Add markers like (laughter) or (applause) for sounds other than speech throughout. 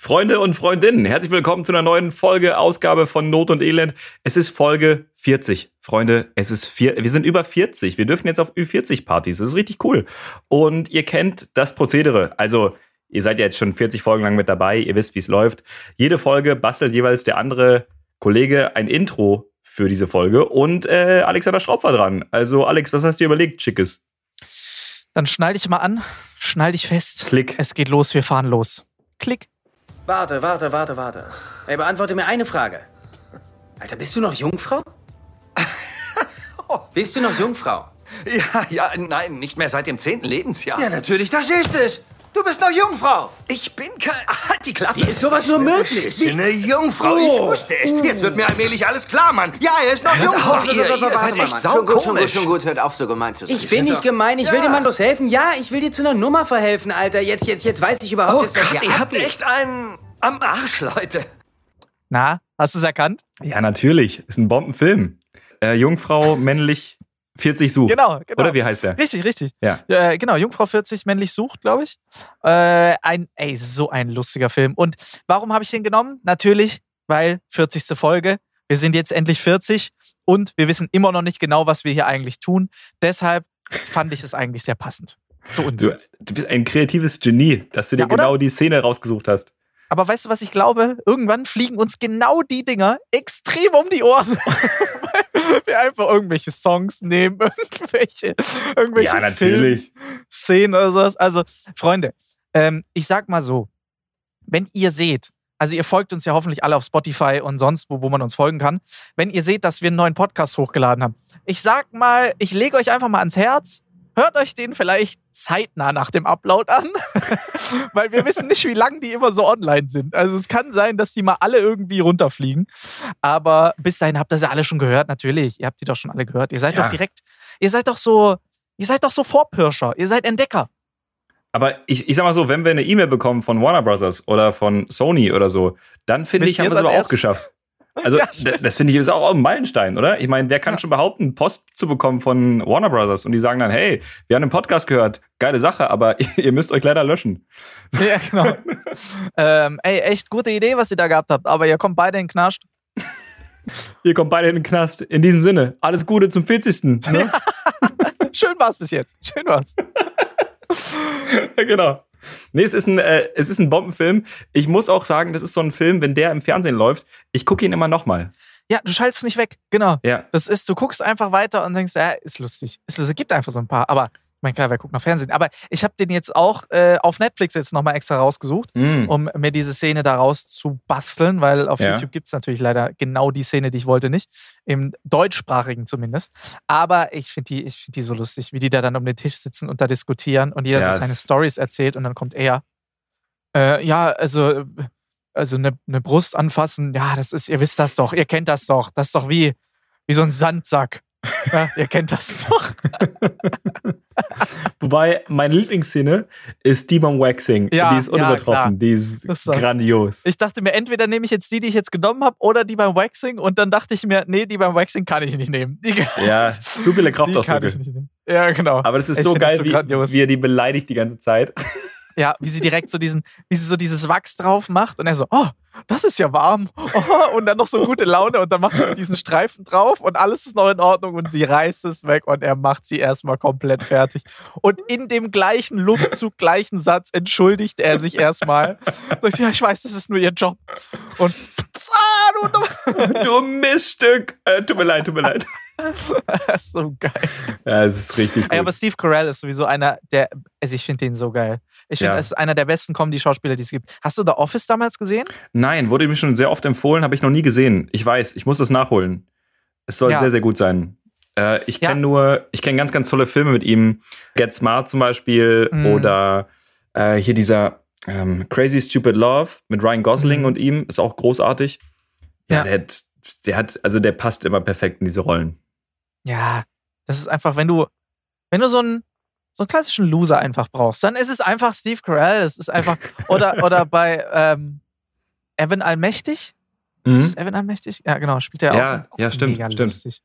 Freunde und Freundinnen, herzlich willkommen zu einer neuen Folge, Ausgabe von Not und Elend. Es ist Folge 40. Freunde, es ist vier, wir sind über 40. Wir dürfen jetzt auf Ü40-Partys. Das ist richtig cool. Und ihr kennt das Prozedere. Also, ihr seid ja jetzt schon 40 Folgen lang mit dabei. Ihr wisst, wie es läuft. Jede Folge bastelt jeweils der andere Kollege ein Intro für diese Folge. Und äh, Alexander Schraub war dran. Also, Alex, was hast du dir überlegt, Schickes? Dann schnall dich mal an, schnall dich fest. Klick. Es geht los, wir fahren los. Klick. Warte, warte, warte, warte. Ey, beantworte mir eine Frage. Alter, bist du noch Jungfrau? (laughs) bist du noch Jungfrau? Ja, ja, nein, nicht mehr seit dem zehnten Lebensjahr. Ja, natürlich, da steht es. Du bist noch Jungfrau. Ich bin kein. Halt die Klappe. Wie ist sowas nur möglich? Wie eine Jungfrau. Ich Oh. wusste es. Jetzt wird mir allmählich alles klar, Mann. Ja, er ist noch Jungfrau. auf, ihr, ihr warte, seid echt Mann. Schon gut, schon gut, schon gut. Hört auf, so gemein zu sein. Ich bin nicht gemein. Ich will Ja. dir mal bloß helfen. Ja, ich will dir zu einer Nummer verhelfen, Alter. Jetzt, jetzt, jetzt weiß ich überhaupt, Oh dass das Gott, hier ihr habt echt einen am Arsch, Leute. Na, hast du es erkannt? Ja, natürlich. Ist ein Bombenfilm. Äh, Jungfrau, männlich, 40 sucht. Genau, genau. Oder wie heißt der? Richtig, richtig. Ja. Äh, genau, Jungfrau 40 männlich sucht, glaube ich. Äh, ein, ey, so ein lustiger Film. Und warum habe ich den genommen? Natürlich, weil 40. Folge. Wir sind jetzt endlich 40 und wir wissen immer noch nicht genau, was wir hier eigentlich tun. Deshalb fand ich es eigentlich sehr passend. Zu uns. Du, du bist ein kreatives Genie, dass du dir Ja, genau die Szene rausgesucht hast. Aber weißt du, was ich glaube? Irgendwann fliegen uns genau die Dinger extrem um die Ohren. Weil (laughs) wir einfach irgendwelche Songs nehmen, (laughs) irgendwelche, irgendwelche ja, natürlich. Szenen oder sowas. Also, Freunde, ähm, ich sag mal so, wenn ihr seht, also ihr folgt uns ja hoffentlich alle auf Spotify und sonst, wo, wo man uns folgen kann, wenn ihr seht, dass wir einen neuen Podcast hochgeladen haben, ich sag mal, ich lege euch einfach mal ans Herz, hört euch den vielleicht zeitnah nach dem Upload an, (laughs) weil wir wissen nicht, wie lange die immer so online sind. Also es kann sein, dass die mal alle irgendwie runterfliegen, aber bis dahin habt ihr sie alle schon gehört, natürlich. Ihr habt die doch schon alle gehört. Ihr seid Ja. doch direkt, ihr seid doch so, ihr seid doch so Vorpirscher, ihr seid Entdecker. Aber ich, ich sag mal so, wenn wir eine E-Mail bekommen von Warner Brothers oder von Sony oder so, dann finde ich, haben wir es aber auch geschafft. Also, Ja, d- das finde ich ist auch ein Meilenstein, oder? Ich meine, wer kann schon behaupten, Post zu bekommen von Warner Brothers und die sagen dann, hey, wir haben den Podcast gehört, geile Sache, aber (laughs) ihr müsst euch leider löschen. Ja, genau. ähm, ey, echt gute Idee, was ihr da gehabt habt, aber ihr kommt beide in den Knast. Ihr kommt beide in den Knast. In diesem Sinne, alles Gute zum 40. Ne? (laughs) Schön war's bis jetzt. Schön war's. (laughs) Ja, genau. Nee, es ist, ein, äh, es ist ein Bombenfilm. Ich muss auch sagen, das ist so ein Film, wenn der im Fernsehen läuft, ich gucke ihn immer nochmal. Ja, du schaltest nicht weg. Genau. Ja. Das ist, du guckst einfach weiter und denkst, ja, ist lustig. Es es gibt einfach so ein paar. Aber, ich meine, klar, wer guckt noch Fernsehen? Aber ich habe den jetzt auch äh, auf Netflix jetzt nochmal extra rausgesucht, Mm. um mir diese Szene daraus zu basteln, weil auf Ja. YouTube gibt es natürlich leider genau die Szene, die ich wollte nicht. Im deutschsprachigen zumindest. Aber ich finde die, ich find die so lustig, wie die da dann um den Tisch sitzen und da diskutieren und jeder Ja, so seine es- Stories erzählt und dann kommt er. Äh, ja, also, also eine, eine Brust anfassen, ja, das ist, ihr wisst das doch, ihr kennt das doch. Das ist doch wie, wie so ein Sandsack. (laughs) Ja, ihr kennt das doch. (laughs) (laughs) Wobei, meine Lieblingsszene ist die beim Waxing. Ja, die ist ja, unübertroffen, klar. die ist Das grandios. Ich dachte mir, entweder nehme ich jetzt die, die ich jetzt genommen habe, oder die beim Waxing. Und dann dachte ich mir, nee, die beim Waxing kann ich nicht nehmen. Die, Ja, zu viele Kraftausdrücke. ich nicht nehmen. Ja, genau. Aber das ist Ich so geil, so wie, wie er die beleidigt die ganze Zeit. Ja, wie sie direkt so diesen, wie sie so dieses Wachs drauf macht und er so, oh, das ist ja warm. Oh, und dann noch so gute Laune und dann macht sie diesen Streifen drauf und alles ist noch in Ordnung und sie reißt es weg und er macht sie erstmal komplett fertig. Und in dem gleichen Luftzug, gleichen Satz entschuldigt er sich erstmal. Sagt, ja, ich weiß, das ist nur ihr Job. Und ah, du, (laughs) du Miststück. Äh, tut mir leid, tut mir leid. (laughs) das ist so geil. Ja, es ist richtig gut. Ey, aber Steve Carell ist sowieso einer der, also ich finde den so geil. Ich finde, Ja. er ist einer der besten Comedy-Schauspieler, die es gibt. Hast du The Office damals gesehen? Nein, wurde mir schon sehr oft empfohlen, habe ich noch nie gesehen. Ich weiß, ich muss das nachholen. Es soll Ja. sehr, sehr gut sein. Äh, ich Ja. kenne nur, ich kenne ganz, ganz tolle Filme mit ihm. Get Smart zum Beispiel Mhm. oder äh, hier dieser ähm, Crazy Stupid Love mit Ryan Gosling Mhm. und ihm ist auch großartig. Ja, Ja. Der, hat, der hat, also der passt immer perfekt in diese Rollen. Ja, das ist einfach, wenn du, wenn du so einen, so einen klassischen Loser einfach brauchst, dann ist es einfach Steve Carell. Es ist einfach, oder, (laughs) oder bei ähm, Evan Allmächtig. Ist es Evan Allmächtig? Ja, genau, spielt er Mhm. Ja, auch. auch ja, stimmt, Mega stimmt. lustig.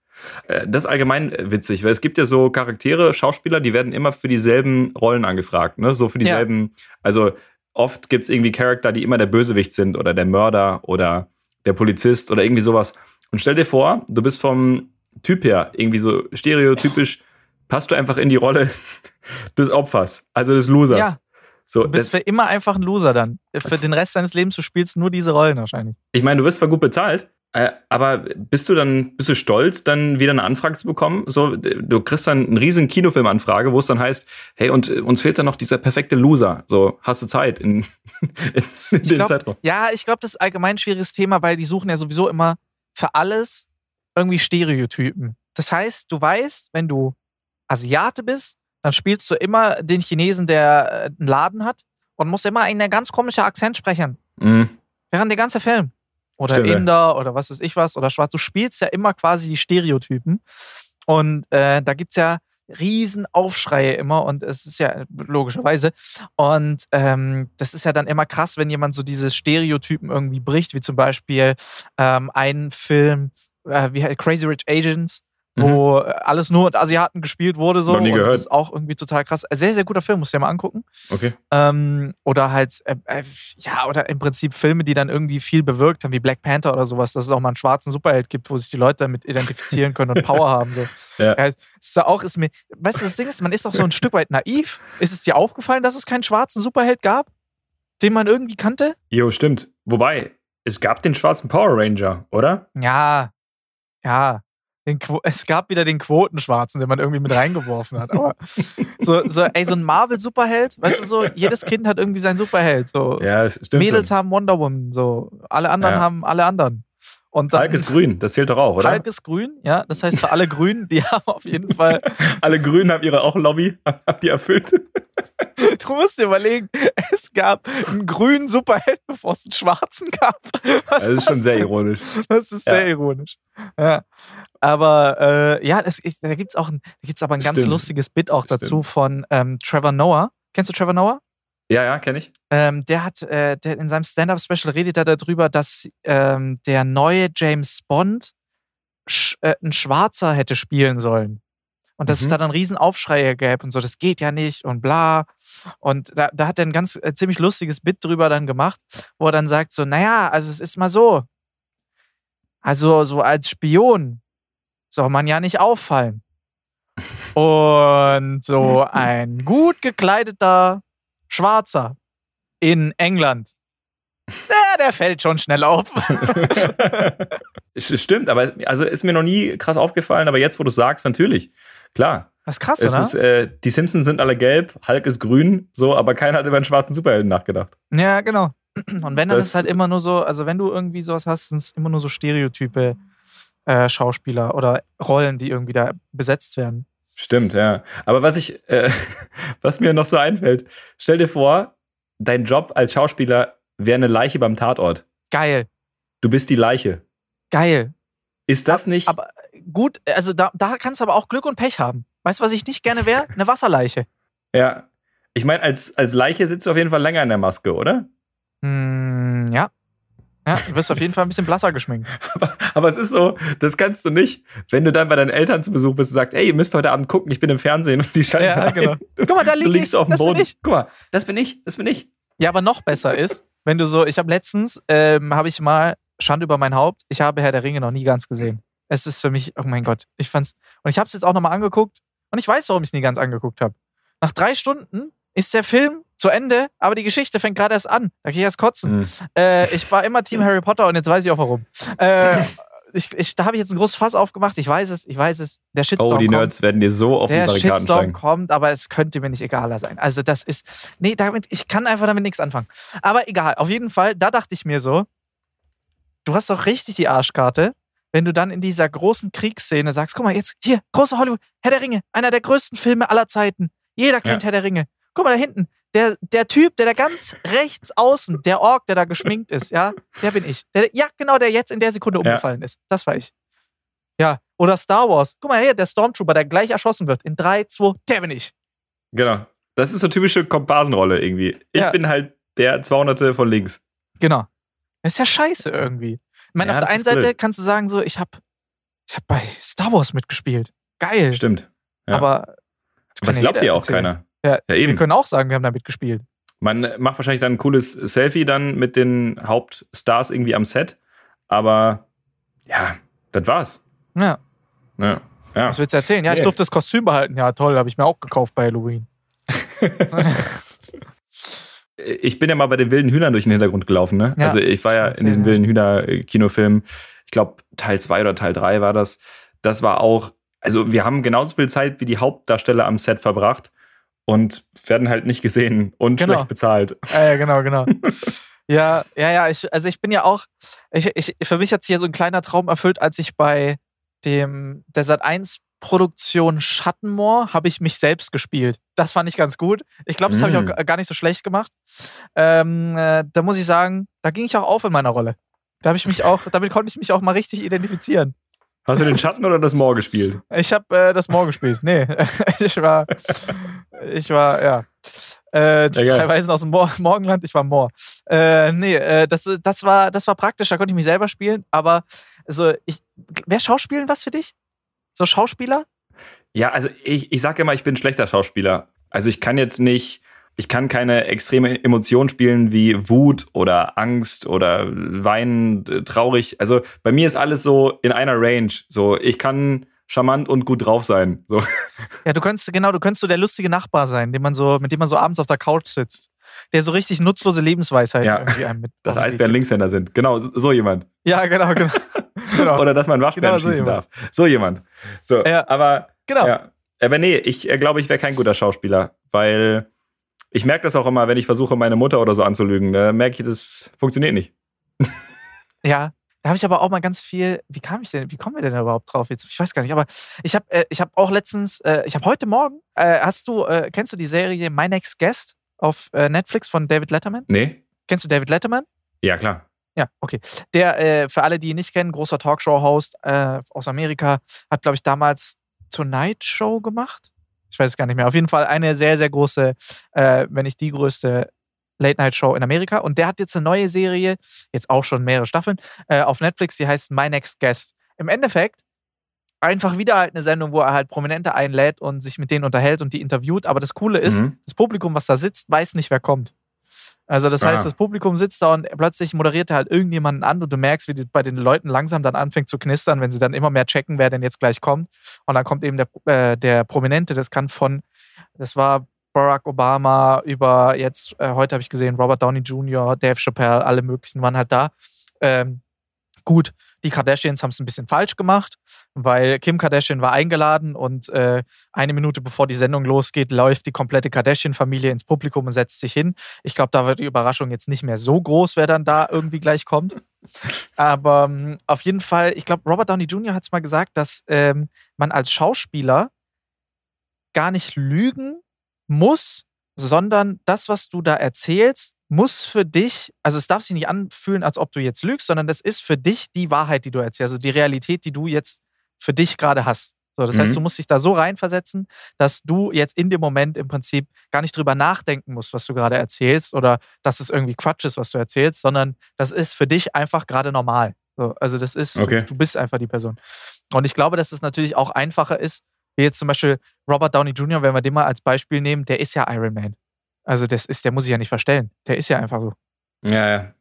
Äh, Das ist allgemein äh, witzig, weil es gibt ja so Charaktere, Schauspieler, die werden immer für dieselben Rollen angefragt, ne? So für Ja. dieselben, also oft gibt es irgendwie Charakter, die immer der Bösewicht sind oder der Mörder oder der Polizist oder irgendwie sowas. Und stell dir vor, du bist vom Typ her irgendwie so stereotypisch, passt du einfach in die Rolle (laughs) des Opfers, also des Losers. Ja. So, Du bist für immer einfach ein Loser dann. Für den Rest deines Lebens, du spielst nur diese Rollen wahrscheinlich. ich meine, du wirst zwar gut bezahlt, äh, aber bist du dann, bist du stolz, dann wieder eine Anfrage zu bekommen? So, du kriegst dann einen riesen Kinofilmanfrage, wo es dann heißt, hey, und uns fehlt dann noch dieser perfekte Loser. So, hast du Zeit in, in, (laughs) in Ich den glaub, Zeitraum? Ja, ich glaube, das ist allgemein ein schwieriges Thema, weil die suchen ja sowieso immer für alles irgendwie Stereotypen. Das heißt, du weißt, wenn du Asiate bist, dann spielst du immer den Chinesen, der äh, einen Laden hat und musst immer einen ganz komischen Akzent sprechen. Mhm. Während der ganze Film. Oder Stimmt, ja. Inder oder was weiß ich was oder Schwarz. Du spielst ja immer quasi die Stereotypen. Und äh, da gibt's ja riesen Aufschreie immer und es ist ja logischerweise. Und ähm, das ist ja dann immer krass, wenn jemand so diese Stereotypen irgendwie bricht, wie zum Beispiel ähm, ein Film, äh, wie Crazy Rich Asians, wo alles nur mit Asiaten gespielt wurde. So. Mhm. Noch nie und gehört. das ist auch irgendwie total krass. Sehr, sehr guter Film, musst du dir mal angucken. Okay. Ähm, oder halt, äh, äh, ja, oder im Prinzip Filme, die dann irgendwie viel bewirkt haben, wie Black Panther oder sowas, dass es auch mal einen schwarzen Superheld gibt, wo sich die Leute damit identifizieren können und (laughs) Power haben. So. Ja. Ja, ist ja auch, ist mir, weißt du, das Ding ist, man ist auch so ein Stück weit naiv. Ist es dir aufgefallen, dass es keinen schwarzen Superheld gab, den man irgendwie kannte? Jo, stimmt. Wobei, es gab den schwarzen Power Ranger, oder? Ja, ja. Es gab wieder den Quotenschwarzen, den man irgendwie mit reingeworfen hat. Aber so, so, ey, so ein Marvel-Superheld, weißt du so, jedes Kind hat irgendwie seinen Superheld. So. Ja, stimmt. Mädels schon. haben Wonder Woman, so. Alle anderen Ja. haben alle anderen. Und dann, Hulk ist grün, das zählt doch auch, oder? Hulk ist grün, ja. Das heißt, für alle Grünen, die (laughs) haben auf jeden Fall. (laughs) Alle Grünen haben ihre auch Lobby, (laughs) haben die erfüllt. Du musst dir überlegen, es gab einen grünen Superheld, bevor es einen schwarzen gab. Was Das ist schon sehr denn? ironisch. Das ist Ja. sehr ironisch. Ja. Aber äh, ja, das, ist- da gibt es auch ein, da gibt's aber ein ganz Stimmt. lustiges Bit auch Stimmt. dazu von ähm, Trevor Noah. Kennst du Trevor Noah? Ja, ja, kenne ich. Ähm, der hat, äh, der in seinem Stand-Up-Special redet er darüber, dass ähm, der neue James Bond sch äh, ein Schwarzer hätte spielen sollen. Und dass es Mhm. da dann riesen Aufschreie gäbe und so, das geht ja nicht und bla. Und da, da hat er ein ganz äh, ziemlich lustiges Bit drüber dann gemacht, wo er dann sagt so, naja, also es ist mal so. Also so als Spion soll man ja nicht auffallen. (laughs) Und so ein gut gekleideter Schwarzer in England. Der, der fällt schon schnell auf. (laughs) Stimmt, aber also ist mir noch nie krass aufgefallen, aber jetzt, wo du es sagst, natürlich. Klar. Das ist krass, Es oder? ist, äh, die Simpsons sind alle gelb, Hulk ist grün, so, aber keiner hat über einen schwarzen Superhelden nachgedacht. ja, genau. Und wenn, dann Das- ist halt immer nur so, also wenn du irgendwie sowas hast, sind es immer nur so Stereotype äh, Schauspieler oder Rollen, die irgendwie da besetzt werden. Stimmt, ja. Aber was ich, äh, (laughs) was mir noch so einfällt, stell dir vor, dein Job als Schauspieler wäre eine Leiche beim Tatort. Geil, Du bist die Leiche. geil. Ist das nicht? Aber gut, also da, da kannst du aber auch Glück und Pech haben. Weißt du, was ich nicht gerne wäre? (laughs) Eine Wasserleiche. ja. Ich meine, als, als Leiche sitzt du auf jeden Fall länger in der Maske, oder? Hm, ja. Ja, du wirst auf jeden Fall ein bisschen blasser geschminkt. (laughs) Aber, aber es ist so, das kannst du nicht, wenn du dann bei deinen Eltern zu Besuch bist und sagst, ey, ihr müsst heute Abend gucken, ich bin im Fernsehen und die schalten Ja, ein. genau. Guck mal, da (laughs) Du lieg liegst ich. auf dem Boden. ich. Guck mal, das bin ich, das bin ich. Ja, aber noch besser ist, wenn du so, ich habe letztens, ähm, habe ich mal, Schande über mein Haupt, ich habe Herr der Ringe noch nie ganz gesehen. Es ist für mich, oh mein Gott, ich fand's, und ich habe es jetzt auch nochmal angeguckt und ich weiß, warum ich es nie ganz angeguckt habe. Nach drei Stunden ist der Film zu Ende, aber die Geschichte fängt gerade erst an. Da gehe ich erst kotzen. Mhm. Äh, ich war immer Team Harry Potter und jetzt weiß ich auch warum. Äh, (laughs) ich, ich, da habe ich jetzt ein großes Fass aufgemacht. Ich weiß es, ich weiß es. Der Shitstorm Oh, die kommt. Nerds werden dir so auf die Der Barrikaden Shitstorm steigen. kommt, aber es könnte mir nicht egaler sein. Also das ist, nee, damit, ich kann einfach damit nichts anfangen. Aber egal, auf jeden Fall, da dachte ich mir so, du hast doch richtig die Arschkarte, wenn du dann in dieser großen Kriegsszene sagst, guck mal, jetzt hier, große Hollywood, Herr der Ringe, einer der größten Filme aller Zeiten. Jeder kennt Ja. Herr der Ringe. Guck mal da hinten, der, der Typ, der da ganz rechts außen, der Ork, der da geschminkt ist, ja, der bin ich. Der, ja, genau, der jetzt in der Sekunde Ja. umgefallen ist. Das war ich. Ja, oder Star Wars. Guck mal her, der Stormtrooper, der gleich erschossen wird. In 3, 2, der bin ich. Genau. Das ist so typische Komparsenrolle irgendwie. Ich Ja. bin halt der 200. von links. Genau. Das ist ja scheiße irgendwie. Ich meine, Ja, auf der einen Seite blöd. kannst du sagen, so, ich hab, ich hab bei Star Wars mitgespielt. Geil. Stimmt. Ja. Aber. Das ja glaubt dir auch erzählen. keiner. Ja, Ja, Wir eben. können auch sagen, wir haben da mitgespielt. Man macht wahrscheinlich dann ein cooles Selfie dann mit den Hauptstars irgendwie am Set, aber ja, das war's. Ja. Ja. ja. Was willst du erzählen? Ja, ich durfte das Kostüm behalten. Ja, toll, habe ich mir auch gekauft bei Halloween. (laughs) Ich bin ja mal bei den wilden Hühnern durch den Hintergrund gelaufen, ne? Ja, also ich war ja in diesem wilden Hühner-Kinofilm, ich glaube Teil 2 oder Teil 3 war das. Das war auch, also wir haben genauso viel Zeit wie die Hauptdarsteller am Set verbracht und werden halt nicht gesehen und Genau. schlecht bezahlt. Ja, ja, genau, genau. (laughs) ja, ja, ja, ich, also ich bin ja auch, ich, ich, für mich hat sich ja so ein kleiner Traum erfüllt, als ich bei dem der Sat 1 Produktion Schattenmoor habe ich mich selbst gespielt. Das fand ich ganz gut. Ich glaube, das habe ich Mm. auch gar nicht so schlecht gemacht. Ähm, äh, da muss ich sagen, da ging ich auch auf in meiner Rolle. Da habe ich mich auch, damit konnte ich mich auch mal richtig identifizieren. Hast du den Schatten oder das Moor gespielt? Ich habe äh, das Moor gespielt. Nee, (laughs) ich war, ich war, ja. Äh, die Ja, drei Weisen aus dem Moor, (laughs) Morgenland, ich war Moor. Äh, nee, äh, das, das, war, das war praktisch, da konnte ich mich selber spielen, aber also ich, wäre Schauspielen was für dich? So Schauspieler? Ja, also ich, ich sage immer, ich bin ein schlechter Schauspieler. Also ich kann jetzt nicht, ich kann keine extreme Emotion spielen wie Wut oder Angst oder Weinen, äh, traurig. Also bei mir ist alles so in einer Range. So, ich kann charmant und gut drauf sein. So. Ja, du könntest, genau, du könntest so der lustige Nachbar sein, den man so, mit dem man so abends auf der Couch sitzt. Der so richtig nutzlose Lebensweisheit Ja, irgendwie einem mit. Dass Eisbären. Linkshänder sind. Genau, so so jemand. Ja, genau, genau. (laughs) genau. Oder dass man Waschbären Genau, so schießen jemand. darf. So jemand. So, Ja. aber genau. Ja. Aber nee, ich äh, glaube, ich wäre kein guter Schauspieler, weil ich merke das auch immer, wenn ich versuche, meine Mutter oder so anzulügen. Da merke ich, das funktioniert nicht. (laughs) Ja, da habe ich aber auch mal ganz viel. Wie kam ich denn? Wie kommen wir denn überhaupt drauf jetzt? Ich weiß gar nicht. Aber ich habe, äh, ich habe auch letztens, äh, ich habe heute Morgen. Äh, hast du, äh, kennst du die Serie My Next Guest auf äh, Netflix von David Letterman? Nee? Kennst du David Letterman? Ja, klar. Ja, okay. Der, äh, für alle, die ihn nicht kennen, großer Talkshow-Host aus Amerika, hat, glaube ich, damals Tonight Show gemacht. Ich weiß es gar nicht mehr. Auf jeden Fall eine sehr, sehr große, äh, wenn nicht die größte Late-Night-Show in Amerika. Und der hat jetzt eine neue Serie, jetzt auch schon mehrere Staffeln, äh, auf Netflix, die heißt My Next Guest. Im Endeffekt einfach wieder halt eine Sendung, wo er halt Prominente einlädt und sich mit denen unterhält und die interviewt. Aber das Coole ist, Mhm. das Publikum, was da sitzt, weiß nicht, wer kommt. Also das heißt, Ah. das Publikum sitzt da und plötzlich moderiert er halt irgendjemanden an und du merkst, wie die, bei den Leuten langsam dann anfängt zu knistern, wenn sie dann immer mehr checken, wer denn jetzt gleich kommt. Und dann kommt eben der, äh, der Prominente, das kann von, das war Barack Obama über jetzt, äh, heute habe ich gesehen, Robert Downey Jr., Dave Chappelle, alle möglichen waren halt da. Ähm, gut, die Kardashians haben es ein bisschen falsch gemacht, weil Kim Kardashian war eingeladen und äh, eine Minute bevor die Sendung losgeht, läuft die komplette Kardashian-Familie ins Publikum und setzt sich hin. Ich glaube, da wird die Überraschung jetzt nicht mehr so groß, wer dann da irgendwie gleich kommt. (laughs) Aber ähm, auf jeden Fall, ich glaube, Robert Downey Jr. hat es mal gesagt, dass ähm, man als Schauspieler gar nicht lügen muss, sondern das, was du da erzählst, muss für dich, also es darf sich nicht anfühlen, als ob du jetzt lügst, sondern das ist für dich die Wahrheit, die du erzählst, also die Realität, die du jetzt für dich gerade hast. So, das heißt, Mhm. du musst dich da so reinversetzen, dass du jetzt in dem Moment im Prinzip gar nicht drüber nachdenken musst, was du gerade erzählst oder dass es irgendwie Quatsch ist, was du erzählst, sondern das ist für dich einfach gerade normal. So, also das ist, Okay. du, du bist einfach die Person. Und ich glaube, dass es natürlich auch einfacher ist, wie jetzt zum Beispiel Robert Downey Jr., wenn wir den mal als Beispiel nehmen, der ist ja Iron Man. Also das ist, der muss sich ja nicht verstellen. Der ist ja einfach so. Ja, ja.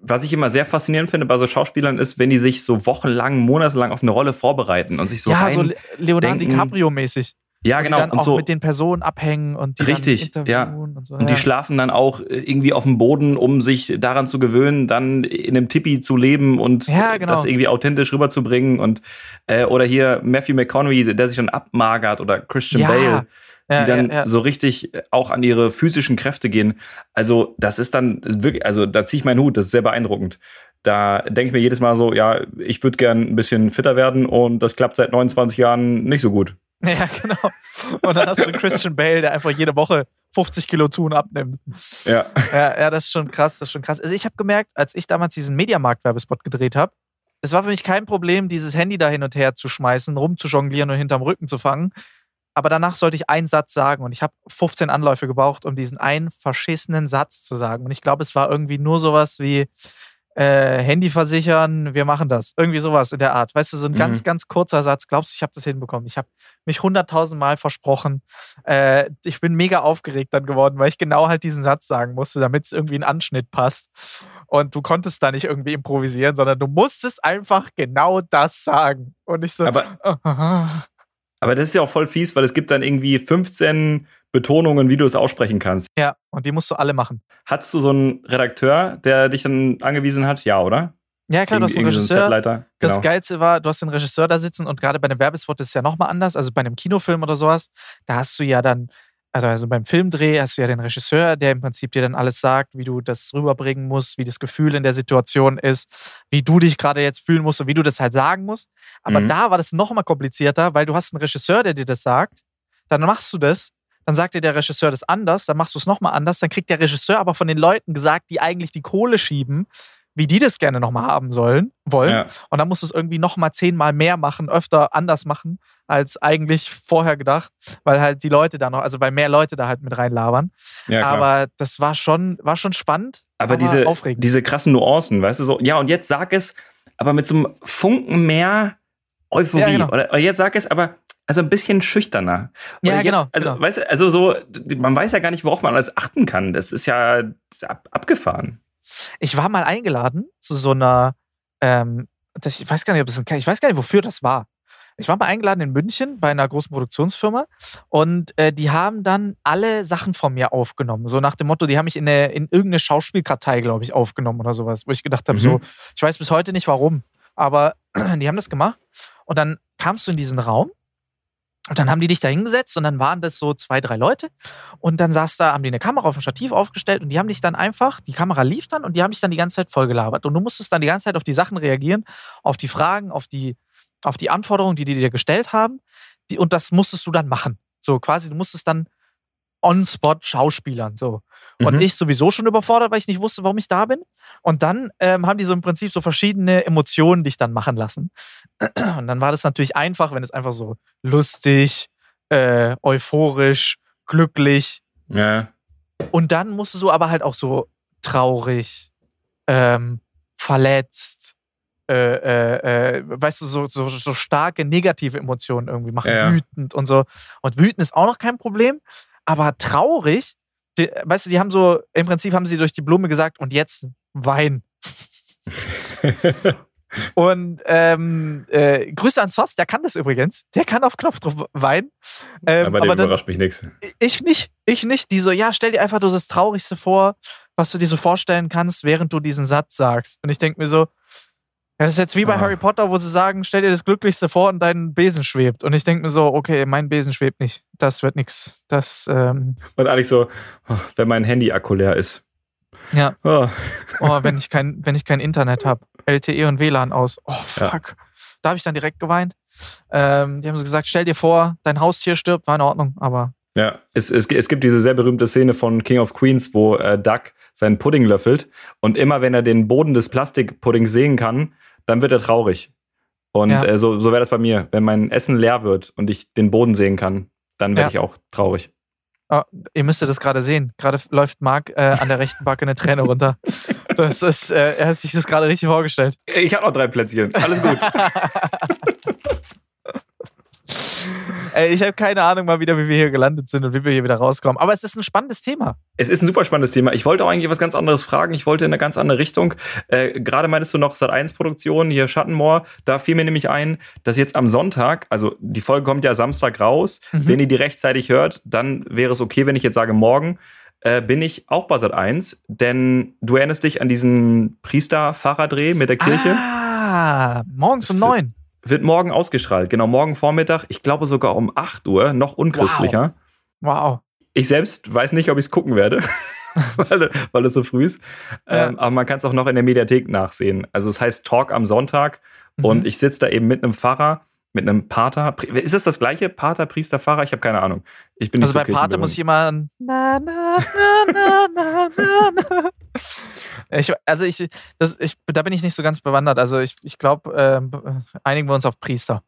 Was ich immer sehr faszinierend finde bei so Schauspielern ist, wenn die sich so wochenlang, monatelang auf eine Rolle vorbereiten und sich so ja, so Le- Leonardo DiCaprio-mäßig. Ja Und genau Die dann und auch so mit den Personen abhängen und die Richtig, dann ja. und so. Und die ja. schlafen dann auch irgendwie auf dem Boden, um sich daran zu gewöhnen, dann in einem Tipi zu leben und Ja, genau. das irgendwie authentisch rüberzubringen. Und äh, oder hier Matthew McConaughey, der sich dann abmagert, oder Christian Ja, Bale, die ja, dann ja, ja. so richtig äh, auch an ihre physischen Kräfte gehen. Also, das ist dann wirklich, also da ziehe ich meinen Hut, das ist sehr beeindruckend. Da denke ich mir jedes Mal so, ja, ich würde gern ein bisschen fitter werden und das klappt seit 29 Jahren nicht so gut. (laughs) Ja, genau. Und dann hast du Christian Bale, der einfach jede Woche 50 Kilo zu und abnimmt. Ja. Ja, ja, das ist schon krass, das ist schon krass. Also ich habe gemerkt, als ich damals diesen Mediamarkt-Werbespot gedreht habe, es war für mich kein Problem, dieses Handy da hin und her zu schmeißen, rumzujonglieren und hinterm Rücken zu fangen. Aber danach sollte ich einen Satz sagen und ich habe 15 Anläufe gebraucht, um diesen einen verschissenen Satz zu sagen. Und ich glaube, es war irgendwie nur sowas wie äh, Handy versichern, wir machen das. Irgendwie sowas in der Art. Weißt du, so ein Mhm. ganz, ganz kurzer Satz. Glaubst du, ich habe das hinbekommen? Ich habe mich hunderttausend Mal versprochen. Äh, ich bin mega aufgeregt dann geworden, weil ich genau halt diesen Satz sagen musste, damit es irgendwie in Anschnitt passt. Und du konntest da nicht irgendwie improvisieren, sondern du musstest einfach genau das sagen. Und ich so. Aber, (laughs) aber das ist ja auch voll fies, weil es gibt dann irgendwie 15 Betonungen, wie du es aussprechen kannst. Ja, und die musst du alle machen. Hattest du so einen Redakteur, der dich dann angewiesen hat? Ja, oder? Ja, klar, du hast einen Regisseur. Genau. Das Geilste war, du hast den Regisseur da sitzen und gerade bei einem Werbespot ist es ja nochmal anders. Also bei einem Kinofilm oder sowas, da hast du ja dann, also, also beim Filmdreh hast du ja den Regisseur, der im Prinzip dir dann alles sagt, wie du das rüberbringen musst, wie das Gefühl in der Situation ist, wie du dich gerade jetzt fühlen musst und wie du das halt sagen musst. Aber mhm. da war das nochmal komplizierter, weil du hast einen Regisseur, der dir das sagt, dann machst du das dann sagt dir der Regisseur das anders, dann machst du es nochmal anders, dann kriegt der Regisseur aber von den Leuten gesagt, die eigentlich die Kohle schieben, wie die das gerne nochmal haben sollen, wollen. Ja. Und dann musst du es irgendwie nochmal zehnmal mehr machen, öfter anders machen, als eigentlich vorher gedacht, weil halt die Leute da noch, also weil mehr Leute da halt mit reinlabern. Ja, aber das war schon, war schon spannend. Aber, aber diese, aufregend. diese krassen Nuancen, weißt du, so, ja, und jetzt sag es, aber mit so einem Funken mehr Euphorie. Ja, genau. oder, jetzt sag es, aber also ein bisschen schüchterner. Oder ja, genau. also, genau. Weißt also so, man weiß ja gar nicht, worauf man alles achten kann. Das ist ja das ist ab, abgefahren. Ich war mal eingeladen zu so einer, ähm, das, ich weiß gar nicht, ob es ein, ich weiß gar nicht, wofür das war. Ich war mal eingeladen in München bei einer großen Produktionsfirma und äh, die haben dann alle Sachen von mir aufgenommen. So nach dem Motto, die haben mich in, eine, in irgendeine Schauspielkartei, glaube ich, aufgenommen oder sowas, wo ich gedacht habe, mhm. so, ich weiß bis heute nicht warum, aber (clears throat) die haben das gemacht. Und dann kamst du in diesen Raum und dann haben die dich da hingesetzt und dann waren das so zwei, drei Leute. Und dann saß da, haben die eine Kamera auf dem Stativ aufgestellt und die haben dich dann einfach, die Kamera lief dann und die haben dich dann die ganze Zeit vollgelabert. Und du musstest dann die ganze Zeit auf die Sachen reagieren, auf die Fragen, auf die, auf die Anforderungen, die die dir gestellt haben. Die, und das musstest du dann machen. So quasi, du musstest dann on-spot Schauspielern. So. Und mhm. ich sowieso schon überfordert, weil ich nicht wusste, warum ich da bin. Und dann ähm, haben die so im Prinzip so verschiedene Emotionen dich dann machen lassen. Und dann war das natürlich einfach, wenn es einfach so lustig, äh, euphorisch, glücklich. Ja. Und dann musst du aber halt auch so traurig, ähm, verletzt, äh, äh, äh, weißt du, so, so, so starke negative Emotionen irgendwie machen, ja. wütend und so. Und wütend ist auch noch kein Problem, aber traurig, die, weißt du, die haben so, im Prinzip haben sie durch die Blume gesagt, und jetzt Wein. (laughs) und ähm, äh, Grüße an Sos, der kann das übrigens. Der kann auf Knopfdruck weinen. Ähm, aber der aber überrascht mich nichts. Ich nicht, ich nicht. Die so, ja, stell dir einfach das Traurigste vor, was du dir so vorstellen kannst, während du diesen Satz sagst. Und ich denke mir so, das ist jetzt wie bei ah. Harry Potter, wo sie sagen, stell dir das Glücklichste vor und dein Besen schwebt. Und ich denke mir so, okay, mein Besen schwebt nicht. Das wird nichts. Das. Ähm und eigentlich so, oh, wenn mein Handy-Akku leer ist. Ja. Oh, oh wenn, ich kein, wenn ich kein Internet habe. LTE und WLAN aus. Oh, fuck. Ja. Da habe ich dann direkt geweint. Ähm, die haben so gesagt, stell dir vor, dein Haustier stirbt, war in Ordnung, aber. Ja, es, es, es gibt diese sehr berühmte Szene von King of Queens, wo äh, Duck seinen Pudding löffelt und immer wenn er den Boden des Plastikpuddings sehen kann, dann wird er traurig. Und ja. äh, so, so wäre das bei mir. Wenn mein Essen leer wird und ich den Boden sehen kann, dann werde ja. ich auch traurig. Oh, ihr müsstet das gerade sehen. Gerade läuft Marc äh, an der rechten Backe eine Träne runter. (laughs) Das ist, äh, er hat sich das gerade richtig vorgestellt. Ich habe noch drei Plätzchen. Alles gut. (laughs) Ich habe keine Ahnung mal wieder, wie wir hier gelandet sind und wie wir hier wieder rauskommen. Aber es ist ein spannendes Thema. Es ist ein super spannendes Thema. Ich wollte auch eigentlich was ganz anderes fragen. Ich wollte in eine ganz andere Richtung. Äh, Gerade meintest du noch Sat 1 Produktion, hier Schattenmoor. Da fiel mir nämlich ein, dass jetzt am Sonntag, also die Folge kommt ja Samstag raus. Mhm. Wenn ihr die rechtzeitig hört, dann wäre es okay, wenn ich jetzt sage morgen äh, bin ich auch bei Sat 1, denn du erinnerst dich an diesen Priester-Fahrerdreh mit der Kirche. Ah, morgens um neun. Wird morgen ausgestrahlt, genau, morgen Vormittag. Ich glaube sogar um 8 Uhr, noch unchristlicher. Wow. wow. Ich selbst weiß nicht, ob ich es gucken werde, (laughs) weil, weil es so früh ist. Ja. Ähm, aber man kann es auch noch in der Mediathek nachsehen. Also es heißt Talk am Sonntag mhm. und ich sitze da eben mit einem Pfarrer, mit einem Pater. Ist das das gleiche? Pater, Priester, Pfarrer? Ich habe keine Ahnung. Ich bin also bei Pater muss jemand. Na, na, na, na, na, na. Ich, also ich, das, ich, da bin ich nicht so ganz bewandert. Also ich, ich glaube, äh, einigen wir uns auf Priester.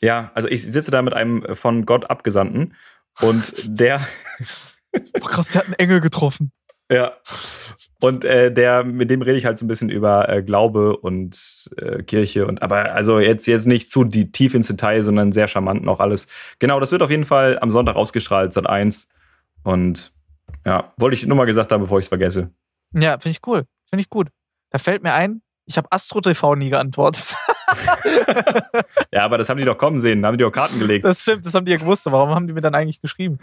Ja, also ich sitze da mit einem von Gott Abgesandten und der. oh krass, der hat einen Engel getroffen. Ja. Und äh, der, mit dem rede ich halt so ein bisschen über äh, Glaube und äh, Kirche und aber also jetzt jetzt nicht zu die, tief ins Detail, sondern sehr charmant noch alles. Genau, das wird auf jeden Fall am Sonntag ausgestrahlt, seit 1. Und ja, wollte ich nur mal gesagt haben, bevor ich es vergesse. Ja, finde ich cool. Finde ich gut. Da fällt mir ein, ich habe Astro TV nie geantwortet. (laughs) (laughs) ja, aber das haben die doch kommen sehen, da haben die auch Karten gelegt. Das stimmt, das haben die ja gewusst. Warum haben die mir dann eigentlich geschrieben?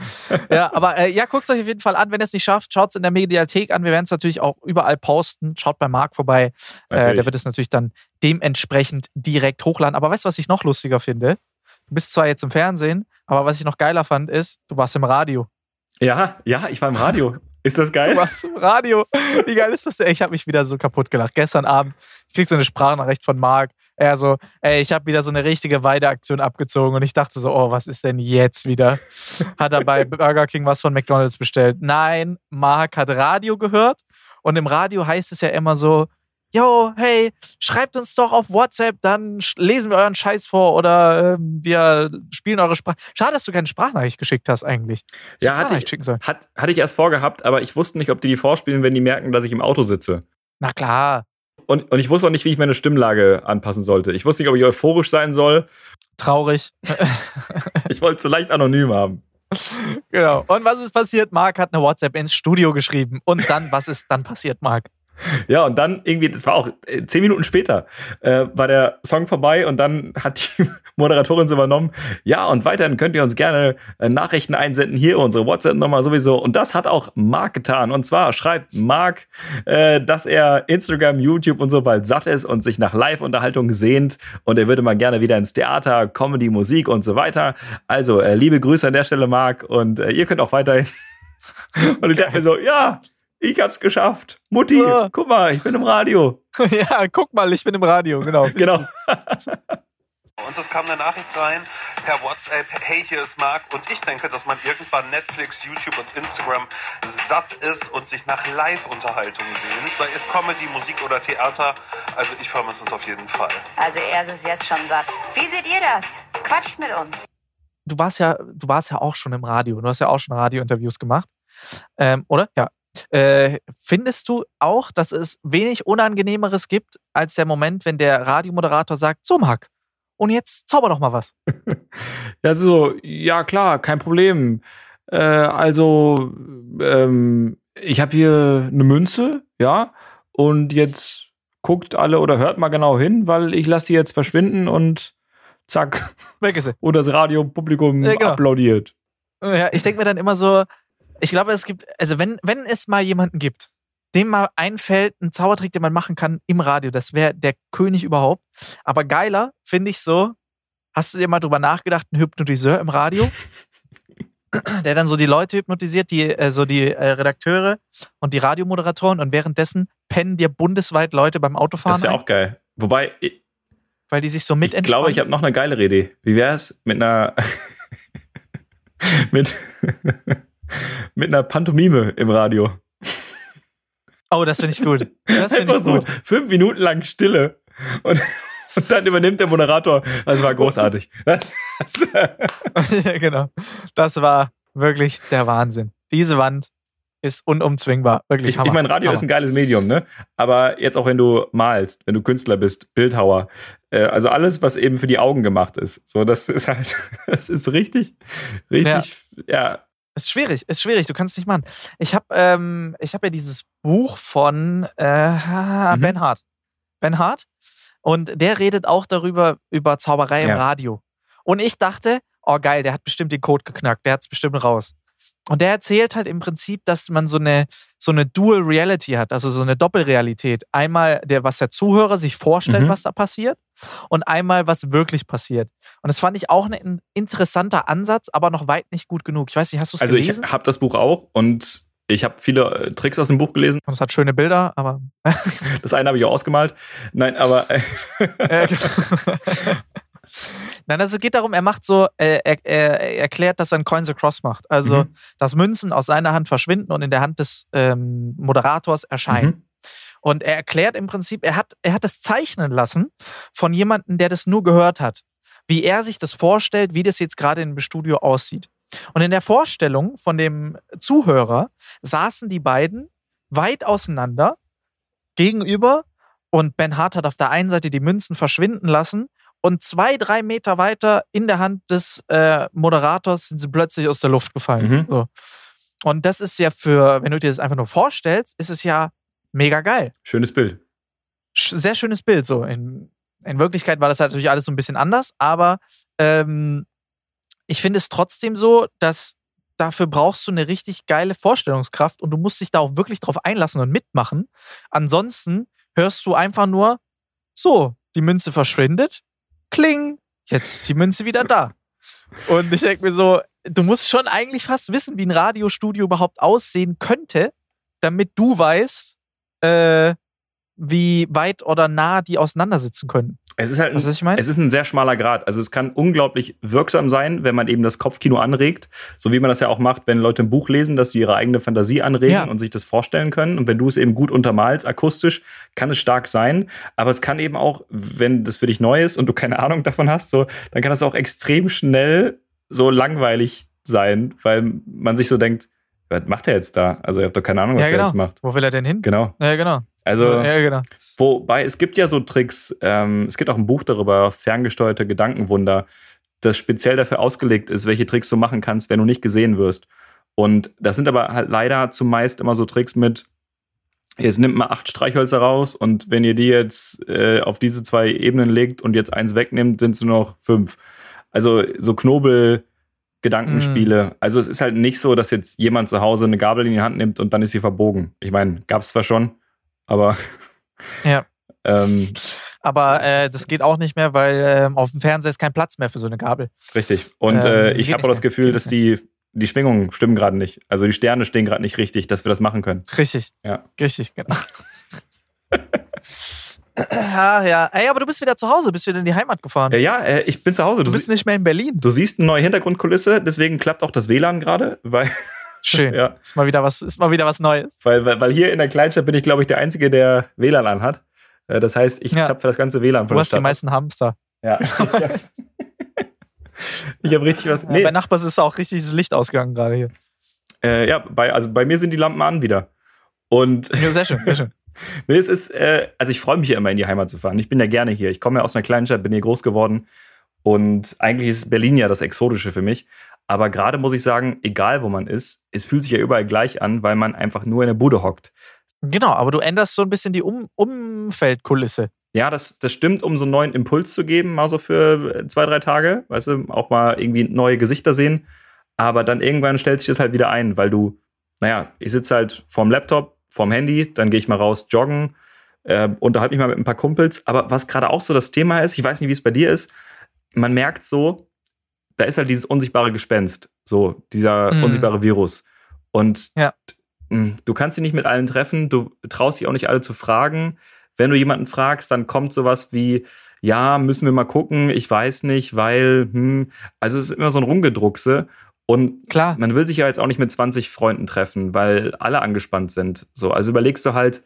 ja, aber äh, ja, guckt es euch auf jeden Fall an. Wenn ihr es nicht schafft, schaut es in der Mediathek an. Wir werden es natürlich auch überall posten. Schaut bei Marc vorbei. Äh, der wird es natürlich dann dementsprechend direkt hochladen. Aber weißt du, was ich noch lustiger finde? Du bist zwar jetzt im Fernsehen, aber was ich noch geiler fand, ist, du warst im Radio. Ja, ja, ich war im Radio. (laughs) Ist das geil? Im Radio. Wie geil ist das denn? Ich habe mich wieder so kaputt gelacht. Gestern Abend, ich krieg so eine Sprachnachricht von Marc. Er so, ey, ich habe wieder so eine richtige Weideaktion abgezogen und ich dachte so, oh, was ist denn jetzt wieder? Hat er bei (laughs) Burger King was von McDonalds bestellt? Nein, Marc hat Radio gehört und im Radio heißt es ja immer so, yo, hey, schreibt uns doch auf WhatsApp, dann lesen wir euren Scheiß vor oder äh, wir spielen eure Sprache. Schade, dass du keine Sprachnachricht geschickt hast eigentlich. Ja, hatte ich, hat, hatte ich erst vorgehabt, aber ich wusste nicht, ob die die vorspielen, wenn die merken, dass ich im Auto sitze. Na klar. Und, und ich wusste auch nicht, wie ich meine Stimmlage anpassen sollte. Ich wusste nicht, ob ich euphorisch sein soll. Traurig. (laughs) ich wollte es so leicht anonym haben. Genau. Und was ist passiert? Marc hat eine WhatsApp ins Studio geschrieben. Und dann, was ist dann passiert, Marc? Ja, und dann irgendwie, das war auch äh, zehn Minuten später, äh, war der Song vorbei und dann hat die (laughs) Moderatorin so übernommen. Ja, und weiterhin könnt ihr uns gerne äh, Nachrichten einsenden, hier unsere WhatsApp-Nummer sowieso. Und das hat auch Marc getan. Und zwar schreibt Marc, äh, dass er Instagram, YouTube und so bald satt ist und sich nach Live-Unterhaltung sehnt. Und er würde mal gerne wieder ins Theater, Comedy, Musik und so weiter. Also, äh, liebe Grüße an der Stelle, Marc. Und äh, ihr könnt auch weiterhin. (laughs) und ich dachte so, ja, ich hab's geschafft. Mutti, ja. guck mal, ich bin im Radio. (laughs) ja, guck mal, ich bin im Radio, genau. (laughs) genau. Und es kam eine Nachricht rein per WhatsApp, hey, hier ist Marc. Und ich denke, dass man irgendwann Netflix, YouTube und Instagram satt ist und sich nach Live-Unterhaltung sehnt, sei es Comedy, Musik oder Theater. Also ich vermisse es auf jeden Fall. Also er ist es jetzt schon satt. Wie seht ihr das? Quatscht mit uns. Du warst ja, du warst ja auch schon im Radio. Du hast ja auch schon Radiointerviews gemacht. Ähm, oder? Ja, äh, findest du auch, dass es wenig Unangenehmeres gibt, als der Moment, wenn der Radiomoderator sagt, so Marc, und jetzt zauber doch mal was. (laughs) Das ist so, ja klar, kein Problem. Äh, also, ähm, ich habe hier eine Münze, ja, und jetzt guckt alle oder hört mal genau hin, weil ich lasse sie jetzt verschwinden und zack. Weg ist sie. (laughs) Und das Radiopublikum ja, genau. applaudiert. Ja, ich denke mir dann immer so, ich glaube, es gibt, also wenn, wenn es mal jemanden gibt, dem mal einfällt, ein Zaubertrick, den man machen kann im Radio, das wäre der König überhaupt. Aber geiler finde ich so, hast du dir mal drüber nachgedacht, ein Hypnotiseur im Radio? (laughs) der dann so die Leute hypnotisiert, die, äh, so die äh, Redakteure und die Radiomoderatoren und währenddessen pennen dir bundesweit Leute beim Autofahren. Das wäre auch geil. Wobei. Weil die sich so mit Ich glaube, ich habe noch eine geilere Idee. Wie wäre es mit einer. (laughs) mit (laughs) mit einer Pantomime im Radio. Oh, das finde ich gut. Das Einfach ich so gut. fünf Minuten lang Stille. Und, und dann übernimmt der Moderator. Das war großartig. Das, das (laughs) ja, genau. Das war wirklich der Wahnsinn. Diese Wand ist unumzwingbar. Wirklich ich, ich meine, Radio Hammer. ist ein geiles Medium, ne? Aber jetzt auch, wenn du malst, wenn du Künstler bist, Bildhauer, äh, also alles, was eben für die Augen gemacht ist. So, das ist halt, (laughs) das ist richtig, richtig, ja, ja ist schwierig, ist schwierig, du kannst nicht machen. Ich habe ähm, hab ja dieses Buch von äh, mhm. Ben Hart. Ben Hart. Und der redet auch darüber, über Zauberei ja. im Radio. Und ich dachte, oh geil, der hat bestimmt den Code geknackt, der hat es bestimmt raus. Und der erzählt halt im Prinzip, dass man so eine, so eine Dual Reality hat, also so eine Doppelrealität. Einmal, der, was der Zuhörer sich vorstellt, mhm. was da passiert, und einmal, was wirklich passiert. Und das fand ich auch ein interessanter Ansatz, aber noch weit nicht gut genug. Ich weiß nicht, hast du es also gelesen? Also ich habe das Buch auch und ich habe viele äh, Tricks aus dem Buch gelesen. Und es hat schöne Bilder, aber. (laughs) das eine habe ich auch ausgemalt. Nein, aber. (laughs) (laughs) Nein, also es geht darum, er macht so, äh, er, er, erklärt, dass er ein Coins Across macht. Also, mhm. dass Münzen aus seiner Hand verschwinden und in der Hand des ähm, Moderators erscheinen. Mhm. Und er erklärt im Prinzip, er hat, er hat das zeichnen lassen von jemandem, der das nur gehört hat. Wie er sich das vorstellt, wie das jetzt gerade im Studio aussieht. Und in der Vorstellung von dem Zuhörer saßen die beiden weit auseinander gegenüber und Ben Hart hat auf der einen Seite die Münzen verschwinden lassen und zwei, drei Meter weiter in der Hand des äh, Moderators sind sie plötzlich aus der Luft gefallen. Mhm. So. Und das ist ja für, wenn du dir das einfach nur vorstellst, ist es ja mega geil. Schönes Bild. Sehr schönes Bild. So. In, in Wirklichkeit war das halt natürlich alles so ein bisschen anders, aber ähm, ich finde es trotzdem so, dass dafür brauchst du eine richtig geile Vorstellungskraft und du musst dich da auch wirklich drauf einlassen und mitmachen. Ansonsten hörst du einfach nur, so, die Münze verschwindet, kling, jetzt ist die Münze wieder da. Und ich denke mir so, du musst schon eigentlich fast wissen, wie ein Radiostudio überhaupt aussehen könnte, damit du weißt, äh, wie weit oder nah die auseinandersitzen können. Es ist halt ein, was ich meine? es ist ein sehr schmaler Grad. Also es kann unglaublich wirksam sein, wenn man eben das Kopfkino anregt, so wie man das ja auch macht, wenn Leute ein Buch lesen, dass sie ihre eigene Fantasie anregen Ja. und sich das vorstellen können. Und wenn du es eben gut untermalst, akustisch, kann es stark sein. Aber es kann eben auch, wenn das für dich neu ist und du keine Ahnung davon hast, so, dann kann das auch extrem schnell so langweilig sein, weil man sich so denkt, was macht er jetzt da? Also ihr habt doch keine Ahnung, was Ja, der genau. jetzt macht. Wo will er denn hin? Genau. Ja, genau. Also ja, genau. Wobei, es gibt ja so Tricks, ähm, es gibt auch ein Buch darüber, ferngesteuerte Gedankenwunder, das speziell dafür ausgelegt ist, welche Tricks du machen kannst, wenn du nicht gesehen wirst. Und das sind aber halt leider zumeist immer so Tricks mit, jetzt nimmt mal acht Streichhölzer raus und wenn ihr die jetzt äh, auf diese zwei Ebenen legt und jetzt eins wegnimmt, sind es nur noch fünf. Also so Knobel. Gedankenspiele. Also es ist halt nicht so, dass jetzt jemand zu Hause eine Gabel in die Hand nimmt und dann ist sie verbogen. Ich meine, gab es zwar schon, aber Ja. (laughs) ähm, Aber äh, das geht auch nicht mehr, weil ähm, auf dem Fernseher ist kein Platz mehr für so eine Gabel. Richtig. Und Ähm, äh, ich habe auch das. Gefühl, dass die, die Schwingungen stimmen gerade nicht. Also die Sterne stehen gerade nicht richtig, dass wir das machen können. Richtig. Ja. Richtig, genau. (laughs) ja, ja. Ey, aber du bist wieder zu Hause, bist wieder in die Heimat gefahren. Ja, ja äh, ich bin zu Hause. du Du, bist nicht mehr in Berlin. du siehst eine neue Hintergrundkulisse, deswegen klappt auch das WLAN gerade, weil, (laughs) Schön. Ja. Ist, mal wieder was, ist mal wieder was Neues. weil, weil, weil hier in der Kleinstadt bin ich, glaube ich, der Einzige, der WLAN anhat. Äh, Das heißt, ich Ja. zapfe das ganze WLAN von Du hast die Stadt. meisten Hamster. Ja. (laughs) ich habe richtig was. Ja, Nee, bei Nachbars ist auch richtig das Licht ausgegangen gerade hier. äh, ja, bei, also bei mir sind die Lampen an wieder. Und Ja, sehr schön, sehr schön. (laughs) Nee, es ist, äh, also ich freue mich ja immer in die Heimat zu fahren. Ich bin ja gerne hier. Ich komme ja aus einer kleinen Stadt, bin hier groß geworden. Und eigentlich ist Berlin ja das Exotische für mich. Aber gerade muss ich sagen, egal wo man ist, es fühlt sich ja überall gleich an, weil man einfach nur in der Bude hockt. Genau, aber du änderst so ein bisschen die um Umfeldkulisse. Ja, das, das stimmt, um so einen neuen Impuls zu geben, mal so für äh, zwei, drei Tage. Weißt du, auch mal irgendwie neue Gesichter sehen. Aber dann irgendwann stellt sich das halt wieder ein, weil du, naja, ich sitze halt vorm Laptop, vorm Handy, dann gehe ich mal raus joggen, äh, unterhalte mich mal mit ein paar Kumpels. Aber was gerade auch so das Thema ist, ich weiß nicht, wie es bei dir ist, man merkt so, da ist halt dieses unsichtbare Gespenst, so dieser Mhm. unsichtbare Virus. Und Ja. du kannst dich nicht mit allen treffen, du traust dich auch nicht alle zu fragen. Wenn du jemanden fragst, dann kommt sowas wie, ja, müssen wir mal gucken, ich weiß nicht, weil, hm, also es ist immer so ein Rumgedruckse. Und Klar. man will sich ja jetzt auch nicht mit 20 Freunden treffen, weil alle angespannt sind. So, also überlegst du halt,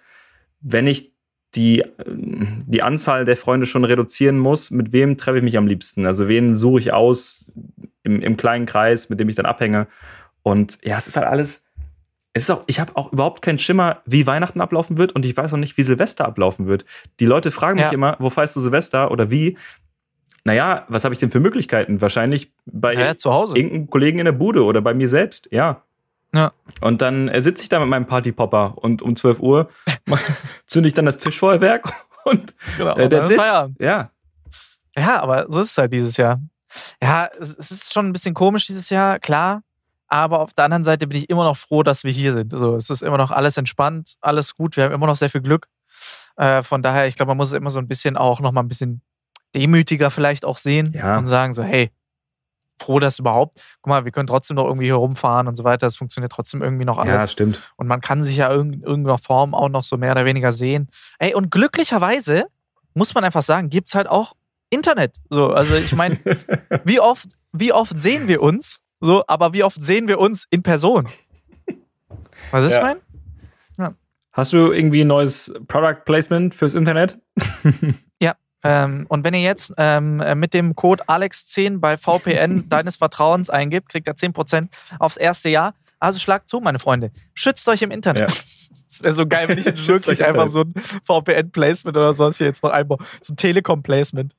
wenn ich die, äh, die Anzahl der Freunde schon reduzieren muss, mit wem treffe ich mich am liebsten? Also wen suche ich aus im, im kleinen Kreis, mit dem ich dann abhänge? Und ja, es ist halt alles. Es ist auch, ich habe auch überhaupt keinen Schimmer, wie Weihnachten ablaufen wird und ich weiß auch nicht, wie Silvester ablaufen wird. Die Leute fragen mich Ja. immer, wo feierst du Silvester oder wie? Naja, was habe ich denn für Möglichkeiten? Wahrscheinlich bei Ja, zu Hause. irgendeinem Kollegen in der Bude oder bei mir selbst, ja. Ja. Und dann äh, sitze ich da mit meinem Partypopper und um 12 Uhr (laughs) zünde ich dann das Tischfeuerwerk und Genau. äh, that's it. Ja. Ja, aber so ist es halt dieses Jahr. Ja, es es ist schon ein bisschen komisch dieses Jahr, klar. Aber auf der anderen Seite bin ich immer noch froh, dass wir hier sind. Also es ist immer noch alles entspannt, alles gut. Wir haben immer noch sehr viel Glück. Äh, von daher, ich glaube, man muss es immer so ein bisschen auch noch mal ein bisschen demütiger vielleicht auch sehen Ja. und sagen so, hey, froh, dass überhaupt, guck mal, wir können trotzdem noch irgendwie hier rumfahren und so weiter. Es funktioniert trotzdem irgendwie noch Ja, alles. stimmt. Und man kann sich ja in irgendeiner Form auch noch so mehr oder weniger sehen. Ey, und glücklicherweise muss man einfach sagen, gibt's halt auch Internet. So, also ich meine, (laughs) wie oft, wie oft sehen wir uns? So, aber wie oft sehen wir uns in Person? Was ist Ja. mein? Hast du irgendwie ein neues Product Placement fürs Internet? (laughs) Ähm, und wenn ihr jetzt ähm, äh, mit dem Code Alex10 bei VPN (laughs) deines Vertrauens eingibt, kriegt ihr 10% aufs erste Jahr. Also schlagt zu, meine Freunde. Schützt euch im Internet. Ja. (laughs) Das wäre so geil, wenn ich jetzt (laughs) wirklich einfach so ein VPN-Placement oder sonst hier jetzt noch einbaue. So ein Telekom-Placement.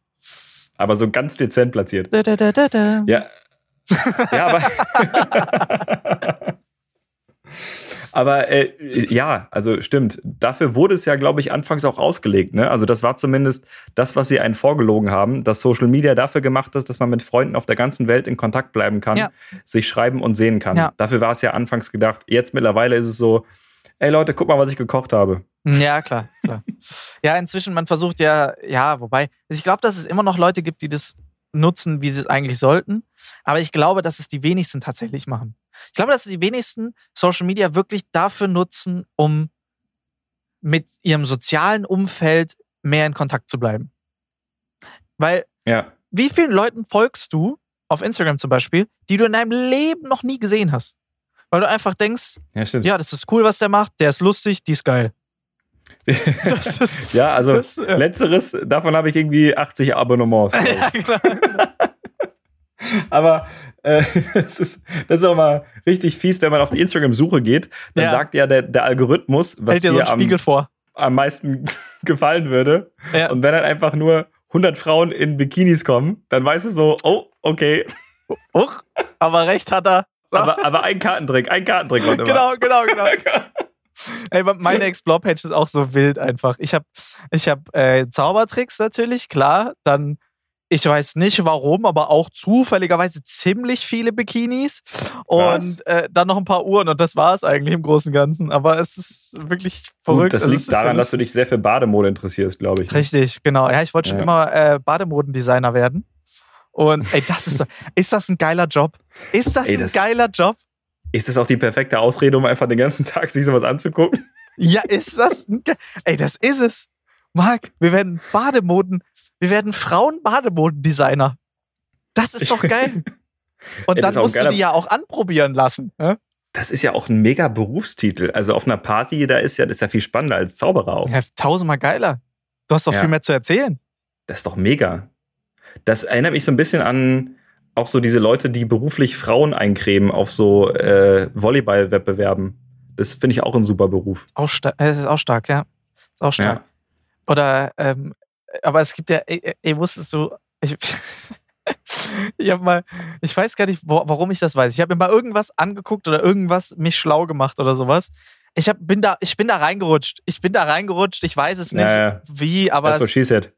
Aber so ganz dezent platziert. Da, da, da. Ja. Ja, aber. Aber äh, ja, also stimmt. Dafür wurde es ja, glaube ich, anfangs auch ausgelegt. Ne? Also, das war zumindest das, was sie einen vorgelogen haben, dass Social Media dafür gemacht ist, dass man mit Freunden auf der ganzen Welt in Kontakt bleiben kann, Ja. sich schreiben und sehen kann. Ja. Dafür war es ja anfangs gedacht. Jetzt mittlerweile ist es so, ey Leute, guck mal, was ich gekocht habe. Ja, klar, klar. ja, inzwischen, man versucht ja, ja, wobei, ich glaube, dass es immer noch Leute gibt, die das nutzen, wie sie es eigentlich sollten. Aber ich glaube, dass es die wenigsten tatsächlich machen. Ich glaube, dass die wenigsten Social Media wirklich dafür nutzen, um mit ihrem sozialen Umfeld mehr in Kontakt zu bleiben. Weil, Ja. wie vielen Leuten folgst du auf Instagram zum Beispiel, die du in deinem Leben noch nie gesehen hast? Weil du einfach denkst, Ja, ja, das ist cool, was der macht, der ist lustig, die ist geil. (laughs) Das ist, Ja, also Das, ja. letzteres, davon habe ich irgendwie 80 Abonnements. (laughs) ja, genau. (laughs) Aber äh, (laughs) das, ist, das ist auch mal richtig fies, wenn man auf die Instagram-Suche geht, dann Ja. sagt ja der, der Algorithmus, was Hält dir so am, Spiegel vor. am meisten (laughs) gefallen würde. Ja. Und wenn dann einfach nur 100 Frauen in Bikinis kommen, dann weißt du so, oh, okay. Huch, aber recht hat er. Aber, aber ein Kartentrick, ein Kartentrick. immer. genau, genau, genau. Ey, meine Explore-Page ist auch so wild einfach. Ich habe ich hab, äh, Zaubertricks natürlich, klar. Dann, ich weiß nicht warum, aber auch zufälligerweise ziemlich viele Bikinis. Was? Und äh, dann noch ein paar Uhren und das war es eigentlich im Großen und Ganzen. Aber es ist wirklich verrückt. Gut, das Also, liegt es so daran, dass du dich sehr für Bademode interessierst, glaube ich. Richtig, genau. Ja, ich wollte schon Ja. immer äh, Bademodendesigner werden. Und ey, das ist doch, (laughs) ist das ein geiler Job? Ist das Ey, ein das- geiler Job? Ist das auch die perfekte Ausrede, um einfach den ganzen Tag sich sowas anzugucken? Ja, ist das ein Ey, das ist es. Marc, wir werden Bademoden, wir werden Frauen-Bademodendesigner. Das ist doch (laughs) geil. Und dann musst du geiler- die ja auch anprobieren lassen. Ja, Das ist ja auch ein mega Berufstitel. Also auf einer Party, da ist ja, das ist ja viel spannender als Zauberer auch. ja tausendmal geiler. Du hast doch viel mehr zu erzählen. Das ist doch mega. Das erinnert mich so ein bisschen an auch so diese Leute, die beruflich Frauen eincremen auf so äh, Volleyball-Wettbewerben. Das finde ich auch ein super Beruf. Auch stark, das ist auch stark, ja. Ist auch stark. Ja. Oder, ähm, aber es gibt ja, ey, ey wusstest du, ich, (laughs) ich habe mal, ich weiß gar nicht, wo, warum ich das weiß. Ich habe mir mal irgendwas angeguckt oder irgendwas mich schlau gemacht oder sowas. Ich hab, bin da, ich bin da reingerutscht. Ich bin da reingerutscht. Ich weiß es nicht, Ja, ja. wie, aber That's what es, she said.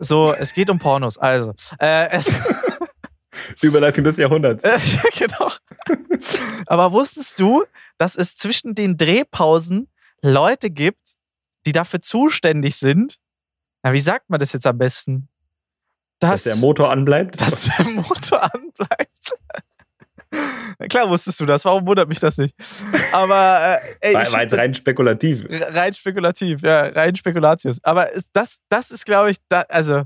so, es geht um Pornos. Also, äh, es, (laughs) Überleitung des Jahrhunderts. (laughs) Ja, genau. Aber wusstest du, dass es zwischen den Drehpausen Leute gibt, die dafür zuständig sind? Na, wie sagt man das jetzt am besten? Dass der Motor anbleibt. dass der Motor anbleibt. (laughs) Klar wusstest du das, warum wundert mich das nicht? Aber äh, ey, war, ich war jetzt rein spekulativ. rein spekulativ, ja, rein Spekulatius. Aber ist das, das ist, glaube ich, da, also,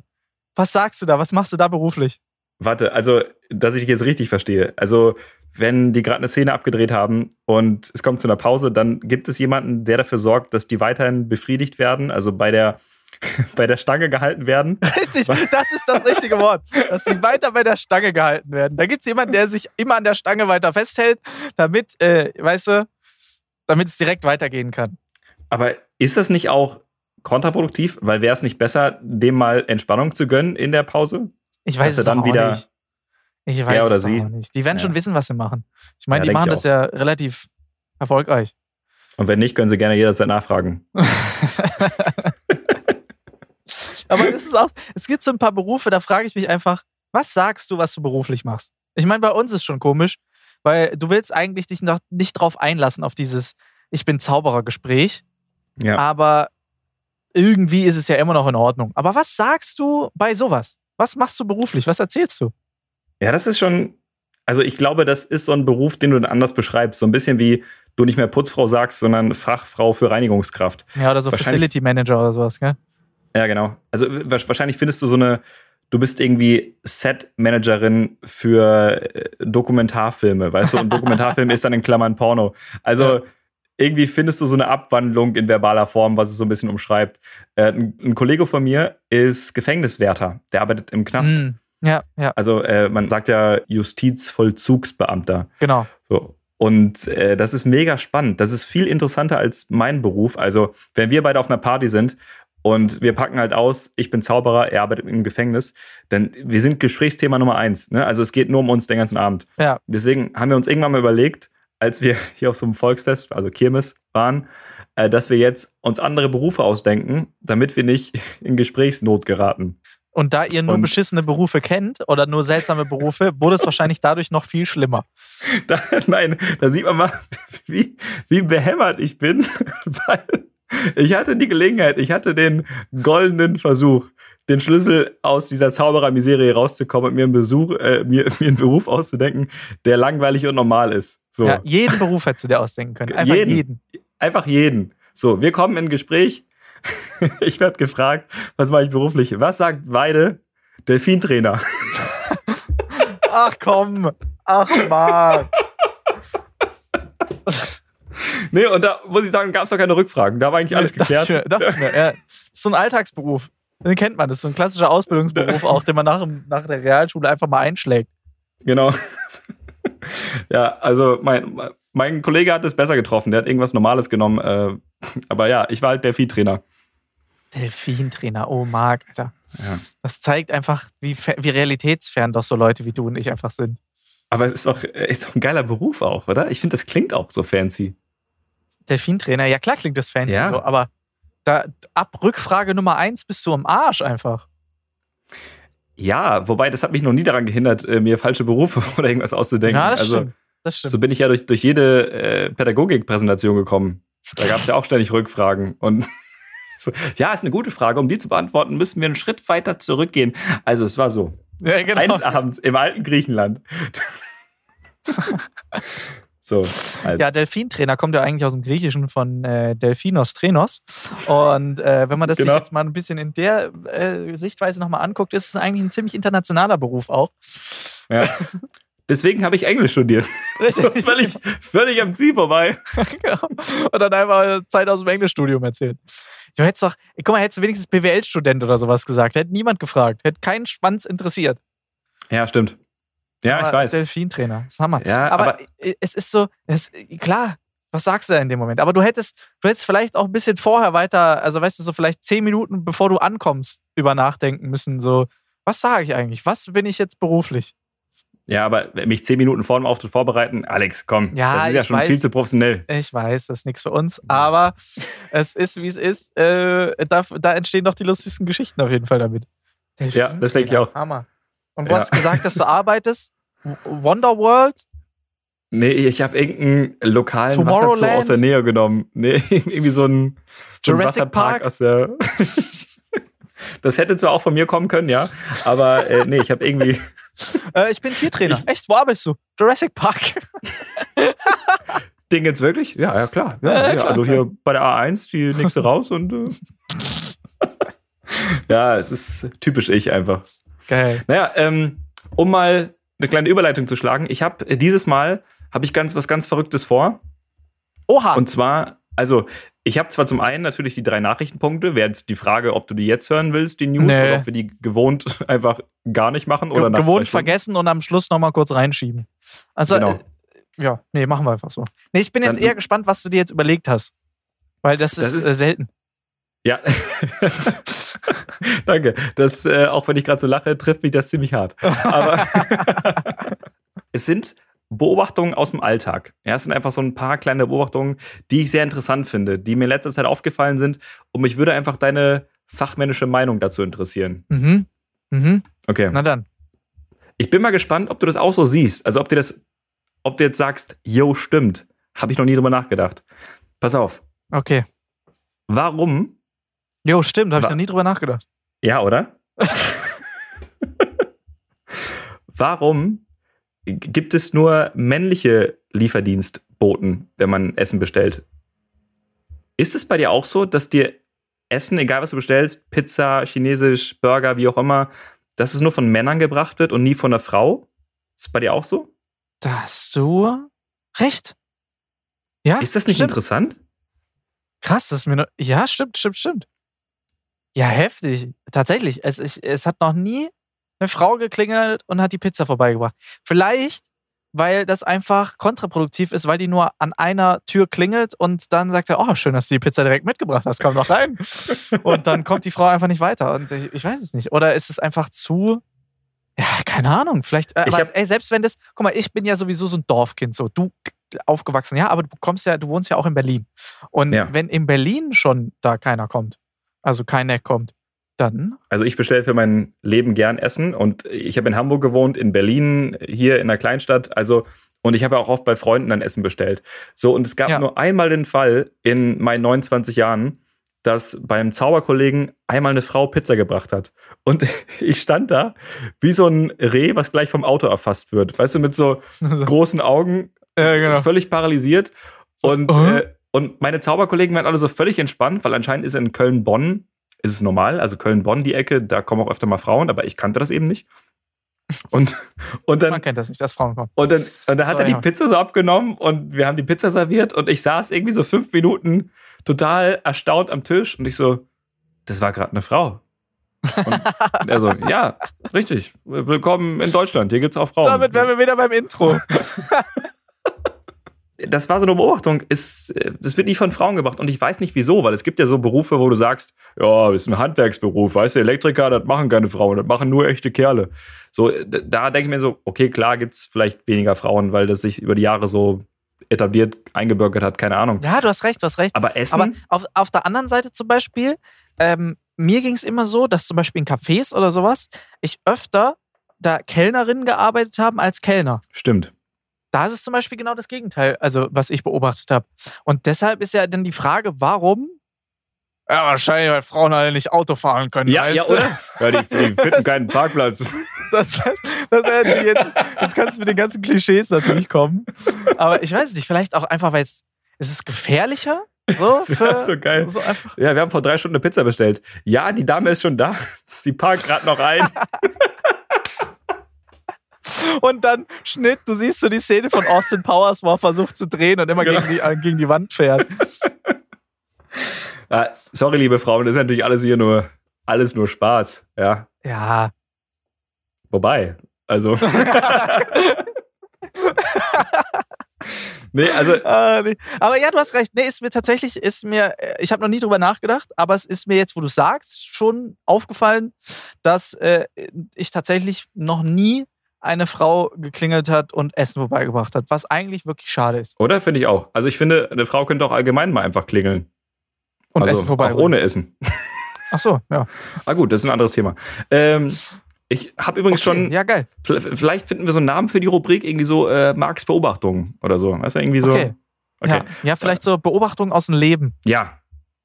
was sagst du da? Was machst du da beruflich? Warte, also, dass ich dich jetzt richtig verstehe. Also, wenn die gerade eine Szene abgedreht haben und es kommt zu einer Pause, dann gibt es jemanden, der dafür sorgt, dass die weiterhin befriedigt werden, also bei der, (laughs) bei der Stange gehalten werden. (laughs) Richtig, das ist das richtige Wort. Dass sie weiter bei der Stange gehalten werden. Da gibt es jemanden, der sich immer an der Stange weiter festhält, damit, äh, weißt du, damit es direkt weitergehen kann. Aber ist das nicht auch kontraproduktiv? Weil wäre es nicht besser, dem mal Entspannung zu gönnen in der Pause? Ich weiß Dass es dann auch wieder- nicht. Ich weiß Er oder es sie. auch nicht. Die werden Ja. schon wissen, was sie machen. Ich meine, Ja, die machen das ja relativ erfolgreich. Und wenn nicht, können sie gerne jederzeit nachfragen. (laughs) Aber (laughs) es ist auch, es gibt so ein paar Berufe, da frage ich mich einfach, was sagst du, was du beruflich machst? Ich meine, bei uns ist schon komisch, weil du willst eigentlich dich noch nicht drauf einlassen auf dieses Ich bin Zauberer-Gespräch, Ja. aber irgendwie ist es ja immer noch in Ordnung. Aber was sagst du bei sowas? Was machst du beruflich? Was erzählst du? Ja, das ist schon. Also ich glaube, das ist so ein Beruf, den du dann anders beschreibst. So ein bisschen wie du nicht mehr Putzfrau sagst, sondern Fachfrau für Reinigungskraft. Ja, oder so Facility Manager oder sowas, gell? Ja, genau. Also wa- wahrscheinlich findest du so eine, du bist irgendwie Set-Managerin für äh, Dokumentarfilme, weißt du? Und Dokumentarfilm (laughs) ist dann in Klammern Porno. Also Ja. irgendwie findest du so eine Abwandlung in verbaler Form, was es so ein bisschen umschreibt. Äh, ein, ein Kollege von mir ist Gefängniswärter. Der arbeitet im Knast. Mm, ja, ja, Also äh, man sagt ja Justizvollzugsbeamter. genau. So. Und äh, das ist mega spannend. Das ist viel interessanter als mein Beruf. Also, wenn wir beide auf einer Party sind und wir packen halt aus, ich bin Zauberer, er arbeitet im Gefängnis, dann wir sind Gesprächsthema Nummer eins. Ne? Also es geht nur um uns den ganzen Abend. Ja. Deswegen haben wir uns irgendwann mal überlegt, als wir (laughs) hier auf so einem Volksfest, also Kirmes, waren, äh, dass wir jetzt uns andere Berufe ausdenken, damit wir nicht (laughs) in Gesprächsnot geraten. Und da ihr nur Und- beschissene Berufe kennt oder nur seltsame Berufe, wurde es wahrscheinlich dadurch noch viel schlimmer. (laughs) Da, nein, da sieht man mal, wie, wie behämmert ich bin, weil ich hatte die Gelegenheit, ich hatte den goldenen Versuch, den Schlüssel aus dieser Zauberer-Miserie rauszukommen und mir einen, Besuch, äh, mir, (laughs) mir einen Beruf auszudenken, der langweilig und normal ist. So. Ja, jeden Beruf hättest du dir ausdenken können. Einfach jeden. Jeden. Einfach jeden. So, wir kommen in ein Gespräch. (laughs) Ich werde gefragt, was mache ich beruflich? Was sagt Weide? Delfintrainer. (laughs) Ach komm. Ach Marc. Nee, und da muss ich sagen, gab es doch keine Rückfragen. Da war eigentlich alles Dachte geklärt. ich mir, dachte ich mir, ja. Das ist so ein Alltagsberuf. Den kennt man. Das ist so ein klassischer Ausbildungsberuf (laughs) auch, den man nach, nach der Realschule einfach mal einschlägt. Genau. (laughs) ja, also mein, mein Kollege hat es besser getroffen. Der hat irgendwas Normales genommen. Äh, aber ja, ich war halt Delfintrainer. Delfintrainer, oh Marc, Alter. Ja. Das zeigt einfach, wie, wie realitätsfern doch so Leute wie du und ich einfach sind. Aber es ist doch, ist doch ein geiler Beruf auch, oder? Ich finde, das klingt auch so fancy. Delfintrainer, ja klar klingt das fancy Ja. so, aber da, ab Rückfrage Nummer eins bist du am Arsch einfach. Ja, wobei, das hat mich noch nie daran gehindert, äh, mir falsche Berufe (laughs) oder irgendwas auszudenken. ja, das also, stimmt. Das stimmt. so bin ich ja durch, durch jede äh, Pädagogik-Präsentation gekommen. Da gab es ja auch ständig Rückfragen. Und (laughs) so, ja, ist eine gute Frage. Um die zu beantworten, müssen wir einen Schritt weiter zurückgehen. Also, es war so. ja, genau. Eines Abends im alten Griechenland. (laughs) so, also. Ja, Delfintrainer kommt ja eigentlich aus dem Griechischen von äh, Delphinos Trenos. Und äh, wenn man das Genau. sich jetzt mal ein bisschen in der äh, Sichtweise nochmal anguckt, ist es eigentlich ein ziemlich internationaler Beruf auch. Ja. Deswegen habe ich Englisch studiert. (laughs) So, (laughs) völlig, völlig am Ziel vorbei. (laughs) genau. Und dann einfach Zeit aus dem Englischstudium erzählt. Du hättest doch, guck mal, hättest du wenigstens BWL-Student oder sowas gesagt. Hätte niemand gefragt. Hätte keinen Schwanz interessiert. Ja, stimmt. Ja, ich Aber weiß. Delfintrainer, das ist Hammer. Ja, aber, aber, es ist so, es, klar, was sagst du da in dem Moment? Aber du hättest, du hättest vielleicht auch ein bisschen vorher weiter, also weißt du, so vielleicht zehn Minuten bevor du ankommst, über nachdenken müssen. So, was sage ich eigentlich? Was bin ich jetzt beruflich? ja, aber mich zehn Minuten vor dem Auftritt vorbereiten, Alex, komm. Ja, das ist ja ich schon weiß. viel zu professionell. Ich weiß, das ist nichts für uns, aber es ist, wie es ist. Äh, da, da entstehen doch die lustigsten Geschichten auf jeden Fall damit. Ja, das denke ich auch. Hammer. Und du Ja. hast gesagt, dass du arbeitest. Wonderworld? Nee, ich habe irgendeinen lokalen? Wasserzoo aus der Nähe genommen. Nee, (laughs) irgendwie so ein, so ein Jurassic Wasserpark Park? aus der. (laughs) das hätte zwar auch von mir kommen können, ja. Aber äh, nee, ich habe irgendwie. (laughs) Äh, ich bin Tiertrainer. Echt? Wo arbeitest du? Jurassic Park. Ding jetzt wirklich? Ja, ja, klar. Ja, Ja, klar, also klar. hier bei der A1 die nächste raus und. Äh, ja, es ist typisch ich einfach. Geil. Naja, ähm, um mal eine kleine Überleitung zu schlagen. Ich habe äh, dieses Mal habe ich ganz was ganz Verrücktes vor. Oha. Und zwar, also ich habe zwar zum einen natürlich die drei Nachrichtenpunkte. Wäre jetzt die Frage, ob du die jetzt hören willst, die News, Nee. oder ob wir die gewohnt (laughs) einfach gar nicht machen oder Ge gewohnt vergessen und am Schluss nochmal kurz reinschieben. Also, Genau. äh, ja, nee, machen wir einfach so. Nee, ich bin jetzt Dann- eher gespannt, was du dir jetzt überlegt hast. Weil das, Das ist, ist- äh, selten. Ja. (laughs) Danke. Das, äh, auch wenn ich gerade so lache, trifft mich das ziemlich hart. Aber (laughs) es sind Beobachtungen aus dem Alltag. Ja, es sind einfach so ein paar kleine Beobachtungen, die ich sehr interessant finde, die mir in letzter Zeit aufgefallen sind. Und mich würde einfach deine fachmännische Meinung dazu interessieren. Mhm. Mhm. Okay. Na dann. Ich bin mal gespannt, ob du das auch so siehst. Also ob dir das, ob du jetzt sagst, yo, stimmt. Habe ich noch nie drüber nachgedacht. Pass auf. Okay. Warum? Jo, stimmt, habe ich noch nie drüber nachgedacht. Ja, oder? (laughs) Warum gibt es nur männliche Lieferdienstboten, wenn man Essen bestellt? Ist es bei dir auch so, dass dir Essen, egal was du bestellst, Pizza, Chinesisch, Burger, wie auch immer, dass es nur von Männern gebracht wird und nie von einer Frau? Ist es bei dir auch so? Da hast du recht. Ja, Ist das nicht stimmt. interessant? Krass, das ist mir noch. Ja, stimmt, stimmt, stimmt. Ja, heftig. Tatsächlich. Es, ich, es hat noch nie eine Frau geklingelt und hat die Pizza vorbeigebracht. Vielleicht, weil das einfach kontraproduktiv ist, weil die nur an einer Tür klingelt und dann sagt er, oh, schön, dass du die Pizza direkt mitgebracht hast, komm doch rein. und dann kommt die Frau einfach nicht weiter. Und ich, ich weiß es nicht. Oder ist es einfach zu, ja, keine Ahnung, vielleicht, äh, Ich aber, hab- ey, selbst wenn das, guck mal, ich bin ja sowieso so ein Dorfkind, so, du aufgewachsen, ja, aber du kommst ja, du wohnst ja auch in Berlin. Und Ja. wenn in Berlin schon da keiner kommt, also kein Neck kommt, dann, Also ich bestelle für mein Leben gern Essen und ich habe in Hamburg gewohnt, in Berlin, hier in der Kleinstadt, also und ich habe auch oft bei Freunden dann Essen bestellt. So und es gab Ja. nur einmal den Fall in meinen 29 Jahren, dass beim Zauberkollegen einmal eine Frau Pizza gebracht hat und (laughs) ich stand da wie so ein Reh, was gleich vom Auto erfasst wird, weißt du, mit so (laughs) großen Augen, Ja, genau. völlig paralysiert und äh? äh, und meine Zauberkollegen waren alle so völlig entspannt, weil anscheinend ist in Köln-Bonn ist es normal, also Köln-Bonn die Ecke, da kommen auch öfter mal Frauen, aber ich kannte das eben nicht. Und, und dann, man kennt das nicht, dass Frauen kommen. und dann, und dann hat So, er die ja. Pizza so abgenommen und wir haben die Pizza serviert und ich saß irgendwie so fünf Minuten total erstaunt am Tisch und ich so, das war gerade eine Frau. Und er so, (laughs) ja, richtig. Willkommen in Deutschland. Hier gibt es auch Frauen. Damit wären wir wieder beim Intro. (laughs) das war so eine Beobachtung, ist, äh, das wird nicht von Frauen gemacht. Und ich weiß nicht wieso, weil es gibt ja so Berufe, wo du sagst, ja, das ist ein Handwerksberuf, weißt du, Elektriker, das machen keine Frauen, das machen nur echte Kerle. So, äh, da denke ich mir so, okay, klar gibt es vielleicht weniger Frauen, weil das sich über die Jahre so etabliert, eingebürgert hat, keine Ahnung. Ja, du hast recht, du hast recht. Aber Essen, Aber auf, auf der anderen Seite zum Beispiel, ähm, mir ging es immer so, dass zum Beispiel in Cafés oder sowas, ich öfter da Kellnerinnen gearbeitet haben als Kellner. stimmt. Da ist es zum Beispiel genau das Gegenteil, also was ich beobachtet habe. Und deshalb ist ja dann die Frage, warum? Ja, wahrscheinlich, weil Frauen alle nicht Auto fahren können. Ja, weißt ja, oder? Ja, die, die (laughs) finden keinen Parkplatz. Das, das jetzt, jetzt kannst du mit den ganzen Klischees natürlich kommen. Aber ich weiß nicht, vielleicht auch einfach, weil es, es ist gefährlicher. So, (laughs) Das für, so geil. So einfach. Ja, wir haben vor drei Stunden eine Pizza bestellt. Ja, die Dame ist schon da. Sie parkt gerade noch ein. (laughs) Und dann Schnitt, du siehst so die Szene von Austin Powers, wo er versucht zu drehen und immer Genau. gegen, die, äh, gegen die Wand fährt. Ah, sorry, liebe Frauen, das ist natürlich alles hier nur, alles nur Spaß. Ja, Ja, wobei, also. (laughs) nee, also, nee. aber ja, du hast recht. Nee, ist mir tatsächlich, ist mir, äh, ich habe noch nie drüber nachgedacht, aber es ist mir jetzt, wo du sagst, schon aufgefallen, dass äh, ich tatsächlich noch nie eine Frau geklingelt hat und Essen vorbeigebracht hat, was eigentlich wirklich schade ist. oder finde ich auch. Also, ich finde, eine Frau könnte auch allgemein mal einfach klingeln. Und also, Essen auch vorbeibringen. ohne Essen. Ach so, ja. Ah, gut, das ist ein anderes Thema. Ähm, ich habe übrigens Okay, schon, Ja, geil. vielleicht finden wir so einen Namen für die Rubrik, irgendwie so äh, Marks Beobachtungen oder so. Weißt du, irgendwie so. Okay. Okay. Ja, ja, vielleicht so Beobachtungen aus dem Leben. Ja,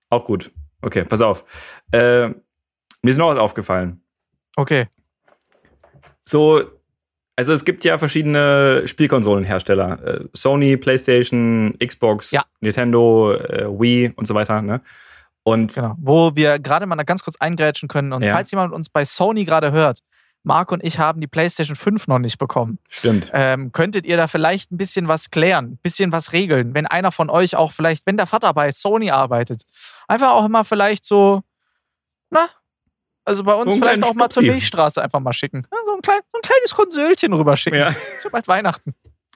auch gut. Okay, pass auf. Äh, mir ist noch was aufgefallen. Okay. So, also es gibt ja verschiedene Spielkonsolenhersteller. Äh, Sony, PlayStation, Xbox, Ja. Nintendo, äh, Wii und so weiter. Ne? Und Genau. Wo wir gerade mal ganz kurz eingrätschen können. Und Ja. falls jemand uns bei Sony gerade hört, Marc und ich haben die PlayStation 5 noch nicht bekommen. stimmt. Ähm, könntet ihr da vielleicht ein bisschen was klären, ein bisschen was regeln? Wenn einer von euch auch vielleicht, wenn der Vater bei Sony arbeitet, einfach auch immer vielleicht so, na, also bei uns So vielleicht auch mal zur. Milchstraße einfach mal schicken. Ja, so, ein klein, so ein kleines Konsölchen rüberschicken. Ja. (laughs) Ist ja bald Weihnachten.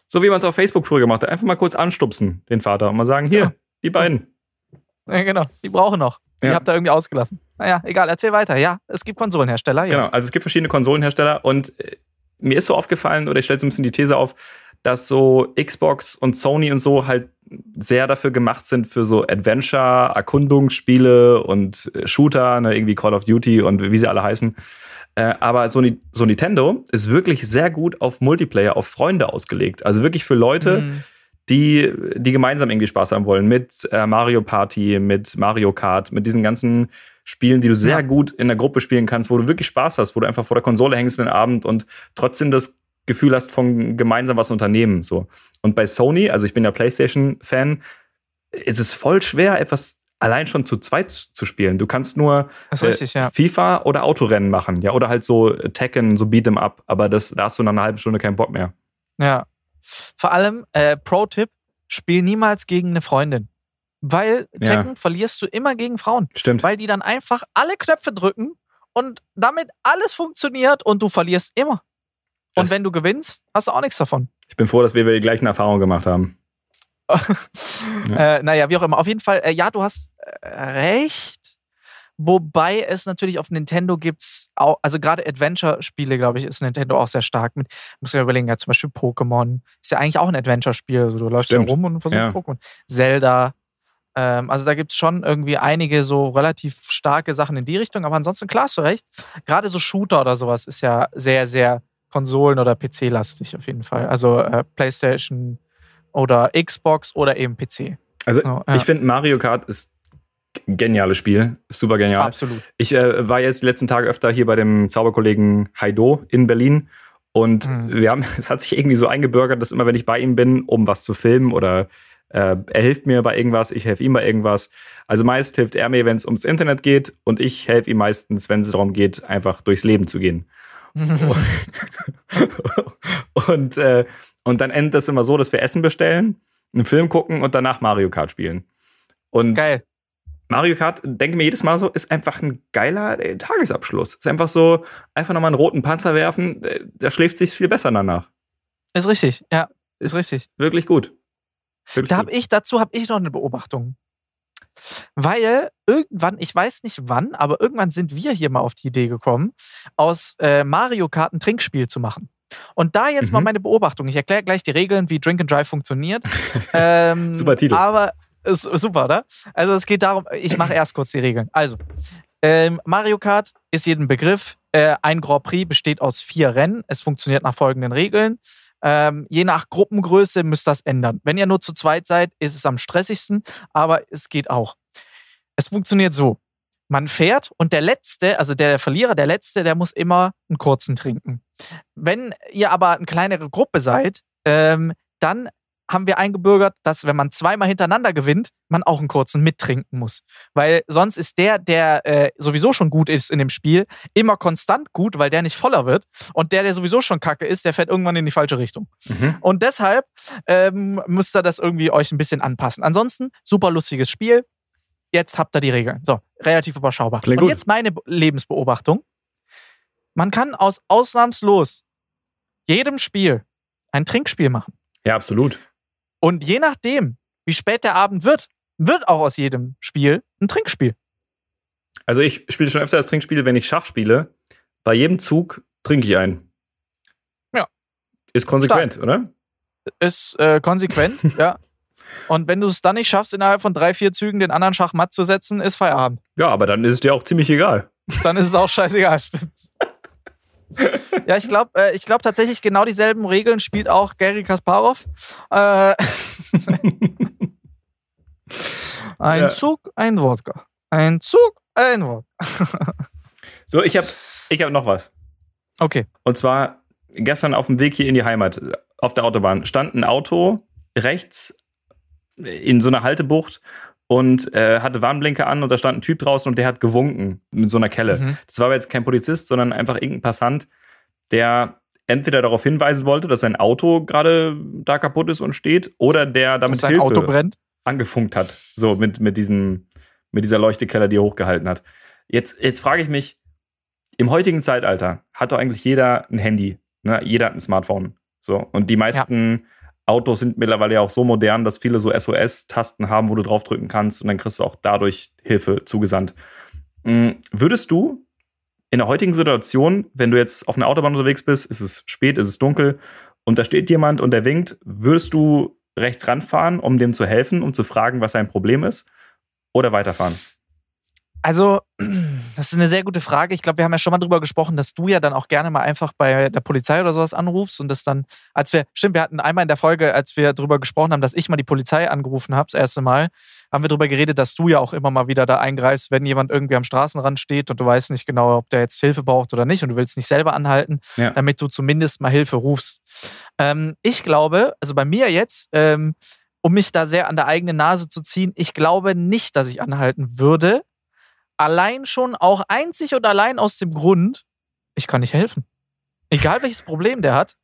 So wie man es auf Facebook früher gemacht hat. Einfach mal kurz anstupsen, den Vater, und mal sagen, hier, Ja. die beiden. Ja, genau. Die brauchen noch. Die Ja. habt ihr irgendwie ausgelassen. Naja, egal, erzähl weiter. Ja, es gibt Konsolenhersteller. Ja. Genau, also es gibt verschiedene Konsolenhersteller und äh, mir ist so aufgefallen, oder ich stelle so ein bisschen die These auf, dass so Xbox und Sony und so halt sehr dafür gemacht sind für so Adventure, Erkundungsspiele und äh, Shooter, ne, irgendwie Call of Duty und wie sie alle heißen. Äh, aber so, so Nintendo ist wirklich sehr gut auf Multiplayer, auf Freunde ausgelegt. Also wirklich für Leute, Mhm. die, die gemeinsam irgendwie Spaß haben wollen. Mit äh, Mario Party, mit Mario Kart, mit diesen ganzen Spielen, die du sehr Ja. gut in der Gruppe spielen kannst, wo du wirklich Spaß hast, wo du einfach vor der Konsole hängst den Abend und trotzdem das Gefühl hast, von gemeinsam was unternehmen. So. Und bei Sony, also ich bin ja PlayStation-Fan, ist es voll schwer, etwas allein schon zu zweit zu spielen. Du kannst nur ist richtig, ja. FIFA oder Autorennen machen, ja, oder halt so Tekken, so Beat'em Up, aber das, da hast du nach einer halben Stunde keinen Bock mehr. Ja. Vor allem, äh, Pro-Tipp, spiel niemals gegen eine Freundin. Weil Ja. Tekken verlierst du immer gegen Frauen. Stimmt. Weil die dann einfach alle Knöpfe drücken und damit alles funktioniert und du verlierst immer. Und Das- wenn du gewinnst, hast du auch nichts davon. Ich bin froh, dass wir die gleichen Erfahrungen gemacht haben. (laughs) äh, naja, wie auch immer. Auf jeden Fall, äh, ja, du hast äh, recht. Wobei es natürlich auf Nintendo gibt's auch, also gerade Adventure-Spiele, glaube ich, ist Nintendo auch sehr stark mit. Muss ja überlegen, ja, zum Beispiel Pokémon ist ja eigentlich auch ein Adventure-Spiel. Also du läufst ja rum und versuchst Ja. Pokémon. Zelda. Ähm, also da gibt's schon irgendwie einige so relativ starke Sachen in die Richtung. Aber ansonsten, klar, hast du recht. Gerade so Shooter oder sowas ist ja sehr, sehr Konsolen- oder PC-lastig auf jeden Fall. Also äh, PlayStation oder Xbox oder eben PC. Also ja. ich finde Mario Kart ist ein geniales Spiel, super genial. Absolut. Ich äh, war jetzt die letzten Tage öfter hier bei dem Zauberkollegen Haido in Berlin und Mhm. wir haben, (laughs) es hat sich irgendwie so eingebürgert, dass immer, wenn ich bei ihm bin, um was zu filmen oder äh, er hilft mir bei irgendwas, ich helfe ihm bei irgendwas. Also meist hilft er mir, wenn es ums Internet geht und ich helfe ihm meistens, wenn es darum geht, einfach durchs Leben zu gehen. (laughs) und, äh, und dann endet das immer so, dass wir Essen bestellen, einen Film gucken und danach Mario Kart spielen. Und Geil. Mario Kart, denke mir jedes Mal so, ist einfach ein geiler äh, Tagesabschluss. Ist einfach so, einfach nochmal einen roten Panzer werfen, äh, da schläft sich viel besser danach. Ist richtig, ja. Ist richtig. Wirklich gut. Wirklich Da gut. habe ich, dazu habe ich noch eine Beobachtung. Weil irgendwann, ich weiß nicht wann, aber irgendwann sind wir hier mal auf die Idee gekommen, aus äh, Mario Kart ein Trinkspiel zu machen. Und da jetzt mal Mhm. meine Beobachtung. Ich erkläre gleich die Regeln, wie Drink and Drive funktioniert. (laughs) ähm, Super Titel. Aber ist super, oder? Also es geht darum, ich mache erst kurz die Regeln. Also, ähm, Mario Kart ist jedem Begriff. Äh, ein Grand Prix besteht aus vier Rennen. Es funktioniert nach folgenden Regeln. Ähm, je nach Gruppengröße müsst ihr das ändern. Wenn ihr nur zu zweit seid, ist es am stressigsten, aber es geht auch. Es funktioniert so. Man fährt und der Letzte, also der Verlierer, der Letzte, der muss immer einen kurzen trinken. Wenn ihr aber eine kleinere Gruppe seid, ähm, dann haben wir eingebürgert, dass wenn man zweimal hintereinander gewinnt, man auch einen kurzen mittrinken muss. Weil sonst ist der, der äh, sowieso schon gut ist in dem Spiel, immer konstant gut, weil der nicht voller wird. Und der, der sowieso schon kacke ist, der fährt irgendwann in die falsche Richtung. Mhm. Und deshalb ähm, müsst ihr das irgendwie euch ein bisschen anpassen. Ansonsten, super lustiges Spiel. Jetzt habt ihr die Regeln. So, relativ überschaubar. Klingt Und gut. jetzt meine Be- Lebensbeobachtung. Man kann aus ausnahmslos jedem Spiel ein Trinkspiel machen. Ja, absolut. Und je nachdem, wie spät der Abend wird, wird auch aus jedem Spiel ein Trinkspiel. Also ich spiele schon öfter das Trinkspiel, wenn ich Schach spiele. Bei jedem Zug trinke ich einen. Ja. Ist konsequent, oder? Ist äh, konsequent, (laughs) ja. Und wenn du es dann nicht schaffst, innerhalb von drei, vier Zügen den anderen Schach matt zu setzen, ist Feierabend. Ja, aber dann ist es dir auch ziemlich egal. Dann ist es auch scheißegal, (laughs) stimmt. Ja, ich glaube äh, ich glaub tatsächlich genau dieselben Regeln spielt auch Gary Kasparov. Äh, (laughs) ein Ja. Zug, ein Wodka. Ein Zug, ein Wodka. So, ich habe ich hab noch was. Okay. Und zwar gestern auf dem Weg hier in die Heimat, auf der Autobahn, stand ein Auto rechts in so einer Haltebucht und äh, hatte Warnblinker an und da stand ein Typ draußen und der hat gewunken mit so einer Kelle. Mhm. Das war aber jetzt kein Polizist, sondern einfach irgendein Passant, der entweder darauf hinweisen wollte, dass sein Auto gerade da kaputt ist und steht, oder der damit Dass sein Hilfe Auto brennt. angefunkt hat. So mit, mit, diesem, mit dieser Leuchtekelle, die er hochgehalten hat. Jetzt, jetzt frage ich mich, im heutigen Zeitalter hat doch eigentlich jeder ein Handy. Ne? Jeder hat ein Smartphone. So. Und die meisten Autos sind mittlerweile ja auch so modern, dass viele so SOS-Tasten haben, wo du draufdrücken kannst und dann kriegst du auch dadurch Hilfe zugesandt. Mm, Würdest du in der heutigen Situation, wenn du jetzt auf einer Autobahn unterwegs bist, ist es spät, ist es dunkel und da steht jemand und der winkt, würdest du rechts ranfahren, um dem zu helfen, um zu fragen, was sein Problem ist? Oder weiterfahren? Also, (clears throat) das ist eine sehr gute Frage. Ich glaube, wir haben ja schon mal drüber gesprochen, dass du ja dann auch gerne mal einfach bei der Polizei oder sowas anrufst und das dann, als wir, stimmt, wir hatten einmal in der Folge, als wir drüber gesprochen haben, dass ich mal die Polizei angerufen habe, das erste Mal, haben wir drüber geredet, dass du ja auch immer mal wieder da eingreifst, wenn jemand irgendwie am Straßenrand steht und du weißt nicht genau, ob der jetzt Hilfe braucht oder nicht und du willst nicht selber anhalten, Ja. damit du zumindest mal Hilfe rufst. Ähm, ich glaube, also bei mir jetzt, ähm, um mich da sehr an der eigenen Nase zu ziehen, ich glaube nicht, dass ich anhalten würde. Allein schon auch einzig und allein aus dem Grund, ich kann nicht helfen. Egal welches Problem der hat,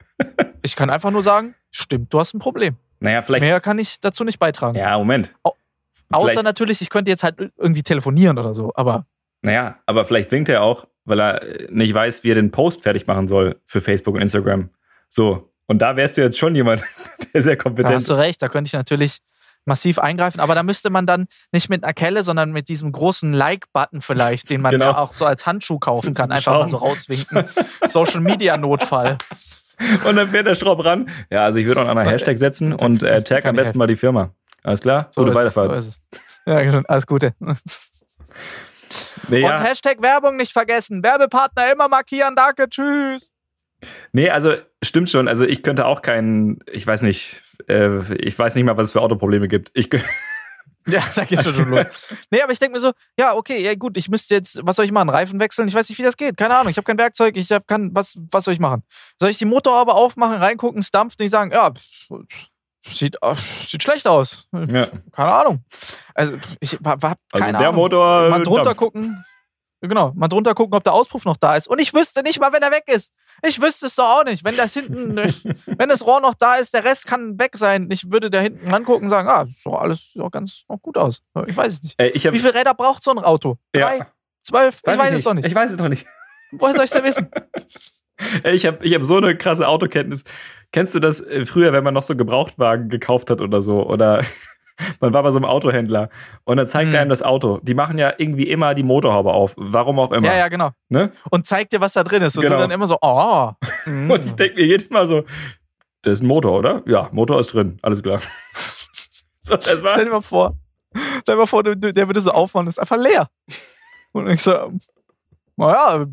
ich kann einfach nur sagen, stimmt, du hast ein Problem. Naja, vielleicht. Mehr kann ich dazu nicht beitragen. Ja, Moment. Außer vielleicht- natürlich, ich könnte jetzt halt irgendwie telefonieren oder so, aber Naja, aber vielleicht winkt er auch, weil er nicht weiß, wie er den Post fertig machen soll für Facebook und Instagram. So, Und da wärst du jetzt schon jemand, (laughs) der sehr Da kompetent hast du recht, da könnte ich natürlich massiv eingreifen, aber da müsste man dann nicht mit einer Kelle, sondern mit diesem großen Like-Button vielleicht, den man Genau. ja auch so als Handschuh kaufen kann, einfach mal Schaum. so rauswinken. Social Media Notfall. (laughs) Und dann fährt der Schraub ran. Ja, also ich würde noch einen Hashtag setzen und äh, tag am besten mal die Firma. Alles klar? Gute ist es, so Weiterfahrt. Ja, schon, alles Gute. (laughs) Nee, Und. Hashtag Werbung nicht vergessen. Werbepartner immer markieren. Danke, tschüss. Nee, also stimmt schon. Also ich könnte auch keinen, ich weiß nicht, äh, ich weiß nicht mal, was es für Autoprobleme gibt. Ich, (laughs) Ja, da geht's schon, schon los. Nee, aber ich denke mir so, ja, okay, ja gut, ich müsste jetzt, was soll ich machen? Reifen wechseln? Ich weiß nicht, wie das geht. Keine Ahnung. Ich habe kein Werkzeug. Ich hab, kann, was, was soll ich machen? Soll ich die Motorhaube aufmachen, reingucken, es dampft und ich sagen, ja, pff, sieht, sieht schlecht aus. ja. Keine Ahnung. Also, ich hab, hab Also keine der Ahnung. Motor. mal drunter dampft. gucken. Genau, mal drunter gucken, ob der Auspuff noch da ist. Und ich wüsste nicht mal, wenn er weg ist. Ich wüsste es doch auch nicht. Wenn das hinten, (laughs) wenn das Rohr noch da ist, der Rest kann weg sein. Ich würde da hinten angucken und sagen, ah, ist doch alles sieht doch ganz noch gut aus. Ich weiß es nicht. Ich hab, Wie viele Räder braucht so ein Auto? Drei? Ja. Zwölf? Ich weiß es nicht. doch nicht. Ich weiß es doch nicht. Woher soll ich es denn wissen? (laughs) Ey, Ich habe ich hab so eine krasse Autokenntnis. Kennst du das äh, früher, wenn man noch so Gebrauchtwagen gekauft hat oder so? Oder man war bei so einem Autohändler und dann zeigt Hm. er einem das Auto. Die machen ja irgendwie immer die Motorhaube auf. Warum auch immer. Ja, ja, genau. Ne? Und zeigt dir, was da drin ist. Und Genau. du dann immer so, oh. mm. (laughs) Und ich denke mir jedes Mal so, das ist ein Motor, oder? Ja, Motor ist drin. Alles klar. (laughs) so, Stell dir mal vor, stell dir mal vor, der, der würde so aufmachen, ist einfach leer. Und ich so, naja,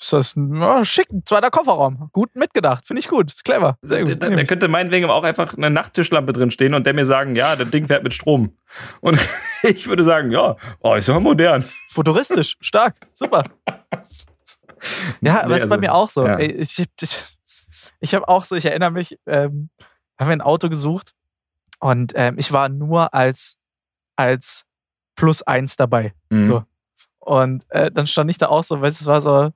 ist das ein ja, schick, ein zweiter Kofferraum. Gut mitgedacht, finde ich gut, ist clever. Sehr gut. da, da könnte meinetwegen auch einfach eine Nachttischlampe drin stehen und der mir sagen, ja, das Ding fährt mit Strom. Und (laughs) ich würde sagen, ja, oh, ist ja modern. Futuristisch, stark, super. Ja, aber Nee, ist bei also, mir auch so. ja. Ich, ich, ich habe auch so, ich erinnere mich, ähm, haben wir ein Auto gesucht und ähm, ich war nur als, als Plus eins dabei. Mhm. So. Und äh, dann stand ich da auch so, weißt du, es war so,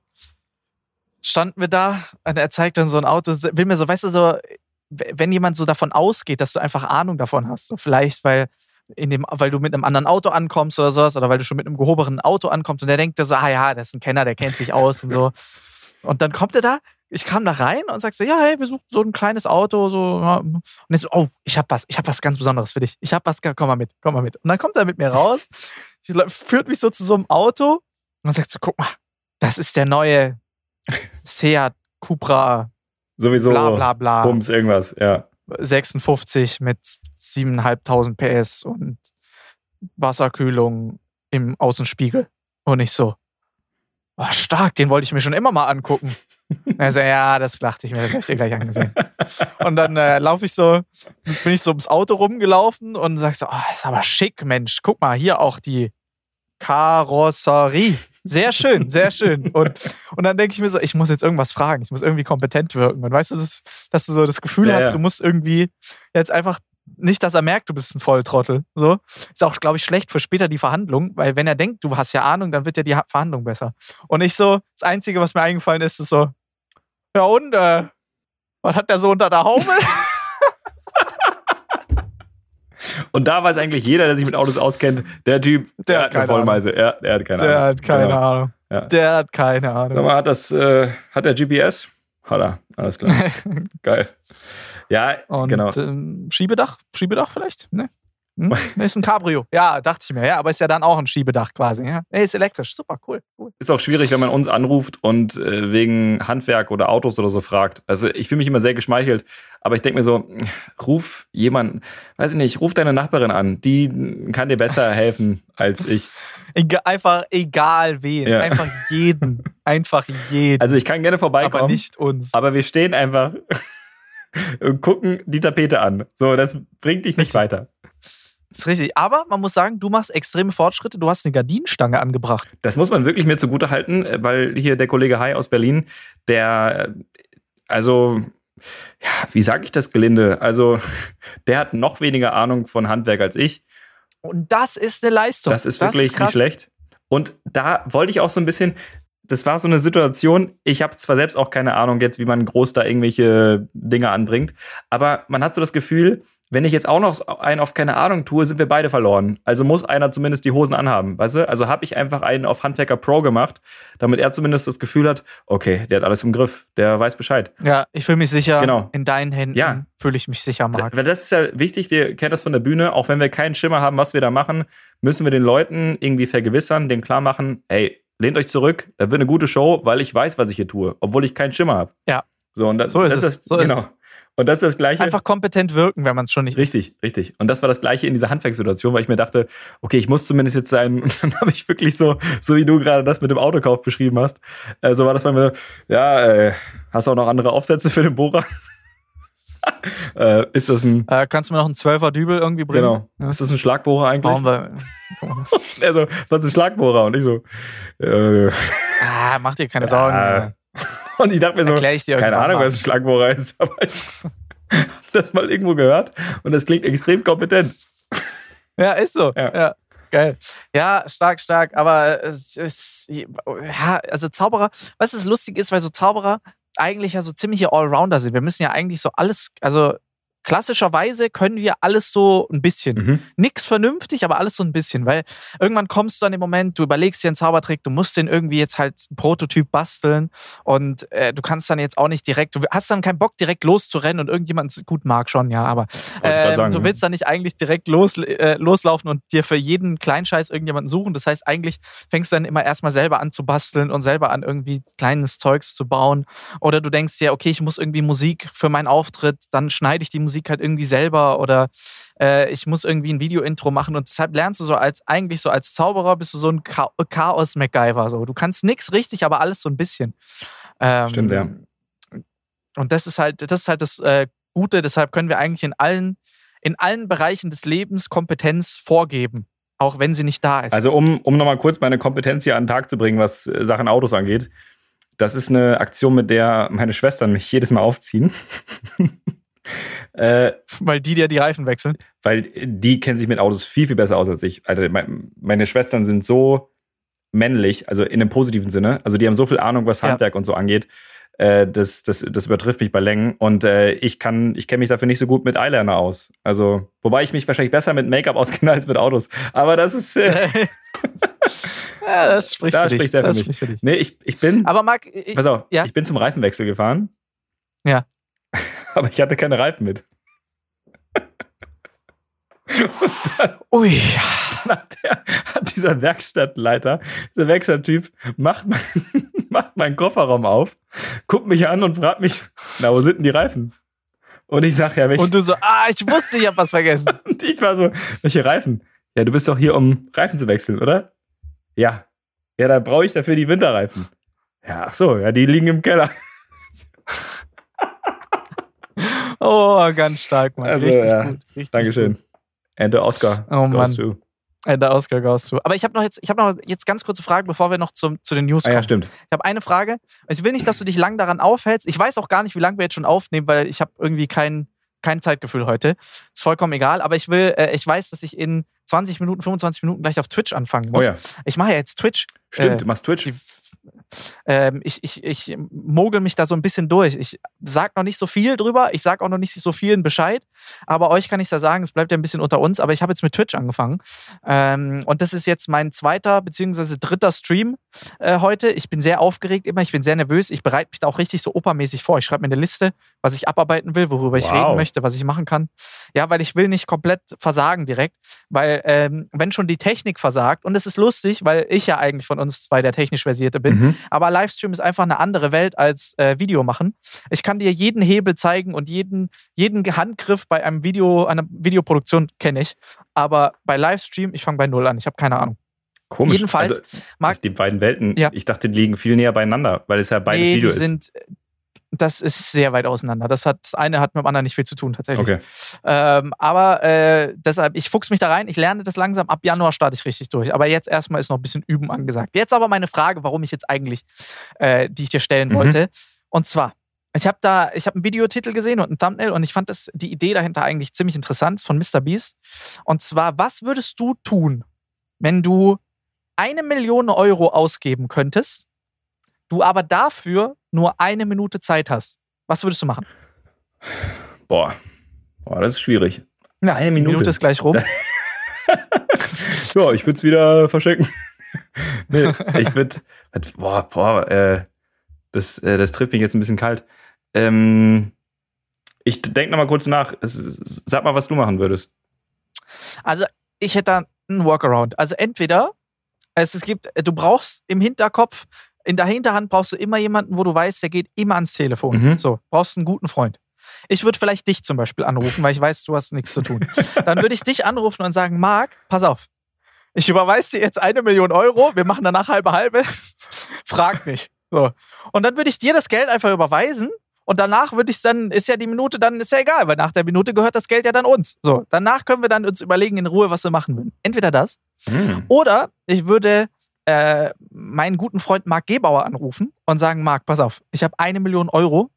standen wir da und er zeigt dann so ein Auto, will mir so, weißt du, so, wenn jemand so davon ausgeht, dass du einfach Ahnung davon hast, so vielleicht, weil in dem, weil du mit einem anderen Auto ankommst oder sowas, oder weil du schon mit einem gehobenen Auto ankommst und der denkt dir so, ah ja, das ist ein Kenner, der kennt sich aus und so. (laughs) Und dann kommt er da, ich kam da rein und sag so, ja, hey, wir suchen so ein kleines Auto, so, und er so, oh, ich hab was, ich hab was ganz Besonderes für dich. Ich hab was, komm mal mit, komm mal mit. Und dann kommt er mit mir raus, (laughs) führt mich so zu so einem Auto und sagt so, guck mal, das ist der neue (laughs) Seat Cupra, Sowieso bla bla bla. Bums, irgendwas, ja. 56 mit 7.500 PS und Wasserkühlung im Außenspiegel. Und ich so, oh, stark, den wollte ich mir schon immer mal angucken. Er (laughs) so, ja, das dachte ich mir, das habe ich dir gleich angesehen. Und dann äh, laufe ich so, bin ich so ums Auto rumgelaufen und sag so, oh, ist aber schick, Mensch, guck mal, hier auch die Karosserie. Sehr schön, sehr schön. Und, und dann denke ich mir so, ich muss jetzt irgendwas fragen, ich muss irgendwie kompetent wirken. Und weißt du, das ist, dass du so das Gefühl Ja, hast, ja. du musst irgendwie jetzt einfach nicht, dass er merkt, du bist ein Volltrottel. So. Ist auch, glaube ich, schlecht für später die Verhandlung, weil wenn er denkt, du hast ja Ahnung, dann wird ja die Ha- Verhandlung besser. Und ich so, das Einzige, was mir eingefallen ist, ist so, ja und, äh, was hat der so unter der Haube? (laughs) Und da weiß eigentlich jeder, der sich mit Autos auskennt, der Typ, der, Der hat hat eine keine Vollmeise. Ja, der hat keine Der Ahnung. hat keine Genau. Ahnung. Ja. Der hat keine Ahnung. Sag mal, hat das, äh, hat der GPS? Hat er. Alles klar. (laughs) Geil. Ja, Und genau. ähm, Schiebedach? Schiebedach vielleicht? Ne? Hm? (laughs) Ist ein Cabrio. Ja, dachte ich mir. Ja, aber ist ja dann auch ein Schiebedach quasi. Ja? Nee, ist elektrisch. Super, cool. cool. Ist auch schwierig, wenn man uns anruft und äh, wegen Handwerk oder Autos oder so fragt. Also ich fühle mich immer sehr geschmeichelt, aber ich denke mir so, ruf jemanden, weiß ich nicht, ruf deine Nachbarin an, die kann dir besser (laughs) helfen als ich. Ega einfach egal wen. Ja. Einfach jeden. (laughs) einfach jeden. Also ich kann gerne vorbeikommen, aber nicht uns. aber wir stehen einfach und gucken die Tapete an. So, das bringt dich nicht Richtig. weiter. Ist richtig. Aber man muss sagen, du machst extreme Fortschritte. Du hast eine Gardinenstange angebracht. Das muss man wirklich mir zugute halten, äh, weil hier der Kollege Hai aus Berlin, der, äh, also, ja, wie sage ich das gelinde? Also, (laughs) der hat noch weniger Ahnung von Handwerk als ich. Und das ist eine Leistung. Das ist wirklich krass. nicht schlecht. Und da wollte ich auch so ein bisschen, das war so eine Situation, ich habe zwar selbst auch keine Ahnung jetzt, wie man groß da irgendwelche Dinge anbringt, aber man hat so das Gefühl, wenn ich jetzt auch noch einen auf keine Ahnung tue, sind wir beide verloren. Also muss einer zumindest die Hosen anhaben, weißt du? Also habe ich einfach einen auf Handwerker Pro gemacht, damit er zumindest das Gefühl hat, okay, der hat alles im Griff, der weiß Bescheid. Ja, ich fühle mich sicher. Genau. In deinen Händen Ja. fühle ich mich sicher, Marc. Weil das ist ja wichtig, wir kennen das von der Bühne, auch wenn wir keinen Schimmer haben, was wir da machen, müssen wir den Leuten irgendwie vergewissern, denen klar machen, ey, lehnt euch zurück, da wird eine gute Show, weil ich weiß, was ich hier tue, obwohl ich keinen Schimmer habe. Ja. So, und das, So ist das es. So ist genau. Und das ist das Gleiche. Einfach kompetent wirken, wenn man es schon nicht Richtig, richtig. Und das war das Gleiche in dieser Handwerkssituation, weil ich mir dachte, okay, ich muss zumindest jetzt sein. Und (laughs) dann habe ich wirklich so, so wie du gerade das mit dem Autokauf beschrieben hast, äh, so war das bei mir, ja, äh, hast du auch noch andere Aufsätze für den Bohrer? (laughs) äh, ist das ein, Äh, kannst du mir noch einen 12er Dübel irgendwie bringen? genau, Ja. ist das ein Schlagbohrer eigentlich? Brauchen wir. (laughs) Also, was ist ein Schlagbohrer? Und ich so, äh, Ah, mach dir keine Sorgen. Ja. Und ich dachte mir so, ich dir keine Ahnung, mal. was ein Schlagbohrer ist, (laughs) aber ich hab das mal irgendwo gehört und das klingt extrem kompetent. Ja, ist so. Ja. Ja. Geil. Ja, stark, stark. Aber es ist, ja, also Zauberer, was ist lustig ist, weil so Zauberer eigentlich ja so ziemliche Allrounder sind. Wir müssen ja eigentlich so alles, also klassischerweise können wir alles so ein bisschen. Mhm. Nix vernünftig, aber alles so ein bisschen, weil irgendwann kommst du an den Moment, du überlegst dir einen Zaubertrick, du musst den irgendwie jetzt halt einen Prototyp basteln und äh, du kannst dann jetzt auch nicht direkt, du hast dann keinen Bock direkt loszurennen und irgendjemand, gut, mag schon, ja, aber sagen, du ja. willst dann nicht eigentlich direkt los, äh, loslaufen und dir für jeden Kleinscheiß irgendjemanden suchen. Das heißt, eigentlich fängst du dann immer erstmal selber an zu basteln und selber an irgendwie kleines Zeugs zu bauen. Oder du denkst dir, okay, ich muss irgendwie Musik für meinen Auftritt, dann schneide ich die Musik halt irgendwie selber oder äh, ich muss irgendwie ein Video-Intro machen und deshalb lernst du so als eigentlich so als Zauberer bist du so ein Cha Chaos-MacGyver. So. Du kannst nichts richtig, aber alles so ein bisschen. Ähm, Stimmt, ja. Und das ist halt, das ist halt das äh, Gute, deshalb können wir eigentlich in allen, in allen Bereichen des Lebens Kompetenz vorgeben, auch wenn sie nicht da ist. Also um, um nochmal kurz meine Kompetenz hier an den Tag zu bringen, was äh, Sachen Autos angeht. Das ist eine Aktion, mit der meine Schwestern mich jedes Mal aufziehen. (laughs) äh, weil die dir die Reifen wechseln. weil die kennen sich mit Autos viel, viel besser aus als ich. Alter, mein- meine Schwestern sind so männlich, also in einem positiven Sinne. Also die haben so viel Ahnung, was Ja. Handwerk und so angeht. Äh, das, das, das übertrifft mich bei Längen. Und äh, ich kann, ich kenne mich dafür nicht so gut mit Eyeliner aus. Also, wobei ich mich wahrscheinlich besser mit Make-up auskenne (laughs) als mit Autos. Aber das ist. Äh, (laughs) ja, das spricht Da für dich. spricht sehr für das mich. spricht für dich. nee, ich, ich bin. Aber Marc, ich, Pass auf, ja? ich bin zum Reifenwechsel gefahren. Ja. (laughs) Aber ich hatte keine Reifen mit. ui, Dann hat, der, hat dieser Werkstattleiter, dieser Werkstatttyp, macht, mein, (laughs) macht meinen Kofferraum auf, guckt mich an und fragt mich, na, wo sind denn die Reifen? Und ich sag ja, welche. und du so, ah, ich wusste, ich hab was vergessen. (laughs) Und ich war so, welche Reifen? Ja, du bist doch hier, um Reifen zu wechseln, oder? Ja. Ja, dann brauche ich dafür die Winterreifen. Ja, ach so, ja, die liegen im Keller. Oh, ganz stark, Mann. Also, richtig ja. gut. Richtig Dankeschön. And the Oscar Oh, Mann. Äh, der Oscar goes to. Aber ich habe noch jetzt, ich habe noch jetzt ganz kurze Fragen, bevor wir noch zum, zu den News Ah kommen. ja, stimmt. Ich habe eine Frage. Ich will nicht, dass du dich lang daran aufhältst. Ich weiß auch gar nicht, wie lange wir jetzt schon aufnehmen, weil ich habe irgendwie kein, kein Zeitgefühl heute. Ist vollkommen egal. Aber ich will, äh, ich weiß, dass ich in 20 Minuten, 25 Minuten gleich auf Twitch anfangen Oh muss. ja, Ich mache ja jetzt Twitch. stimmt, Äh, du machst Twitch. Die, ähm, ich, ich, ich mogel mich da so ein bisschen durch. Ich sag noch nicht so viel drüber, ich sag auch noch nicht so vielen Bescheid, aber euch kann ich ja sagen, es bleibt ja ein bisschen unter uns, aber ich habe jetzt mit Twitch angefangen. Ähm, und das ist jetzt mein zweiter beziehungsweise dritter Stream äh, heute. Ich bin sehr aufgeregt immer, ich bin sehr nervös, ich bereite mich da auch richtig so opermäßig vor. Ich schreibe mir eine Liste, was ich abarbeiten will, worüber ich Wow. reden möchte, was ich machen kann. Ja, weil ich will nicht komplett versagen direkt, weil ähm, wenn schon die Technik versagt, und es ist lustig, weil ich ja eigentlich von uns zwei der technisch Versierte bin, Mhm. aber Livestream ist einfach eine andere Welt als äh, Video machen. Ich kann dir jeden Hebel zeigen und jeden, jeden Handgriff bei einem Video, einer Videoproduktion kenne ich. Aber bei Livestream, ich fange bei Null an. Ich habe keine Ahnung. Komisch. Jedenfalls, also, dass die beiden Welten, Ja. ich dachte, die liegen viel näher beieinander, weil es ja beides nee, Video die ist. sind, das ist sehr weit auseinander. Das hat, das eine hat mit dem anderen nicht viel zu tun, tatsächlich. Okay. Ähm, aber äh, deshalb, ich fuchs mich da rein, ich lerne das langsam. Ab Januar starte ich richtig durch. Aber jetzt erstmal ist noch ein bisschen Üben angesagt. Jetzt aber meine Frage, warum ich jetzt eigentlich, äh, die ich dir stellen Mhm. wollte. Und zwar, ich habe da, ich habe einen Videotitel gesehen und ein Thumbnail und ich fand das, die Idee dahinter eigentlich ziemlich interessant von Mr. Beast. Und zwar, was würdest du tun, wenn du eine Million Euro ausgeben könntest, du aber dafür nur eine Minute Zeit hast? Was würdest du machen? Boah. Boah, das ist schwierig. Ja, Eine Minute. Minute ist gleich rum. (laughs) Ja, ich würde es wieder verschenken. (laughs) nee, ich würde. Boah, boah, äh, das, äh, das trifft mich jetzt ein bisschen kalt. Ähm, ich denke noch mal kurz nach. Sag mal, was du machen würdest. Also, ich hätte da einen Workaround. Also, entweder es, es gibt, du brauchst im Hinterkopf, in der Hinterhand brauchst du immer jemanden, wo du weißt, der geht immer ans Telefon. Mhm. So, brauchst einen guten Freund. Ich würde vielleicht dich zum Beispiel anrufen, weil ich weiß, du hast nichts zu tun. Dann würde ich dich anrufen und sagen, Marc, pass auf. Ich überweise dir jetzt eine Million Euro, wir machen danach halbe halbe. (laughs) Frag mich. So. Und dann würde ich dir das Geld einfach überweisen und danach würde ich dann, ist ja die Minute, dann ist ja egal, weil nach der Minute gehört das Geld ja dann uns. So, danach können wir dann uns überlegen in Ruhe, was wir machen würden. Entweder das Hm. oder ich würde äh, meinen guten Freund Marc Gebauer anrufen und sagen, Marc, pass auf, ich habe eine Million Euro.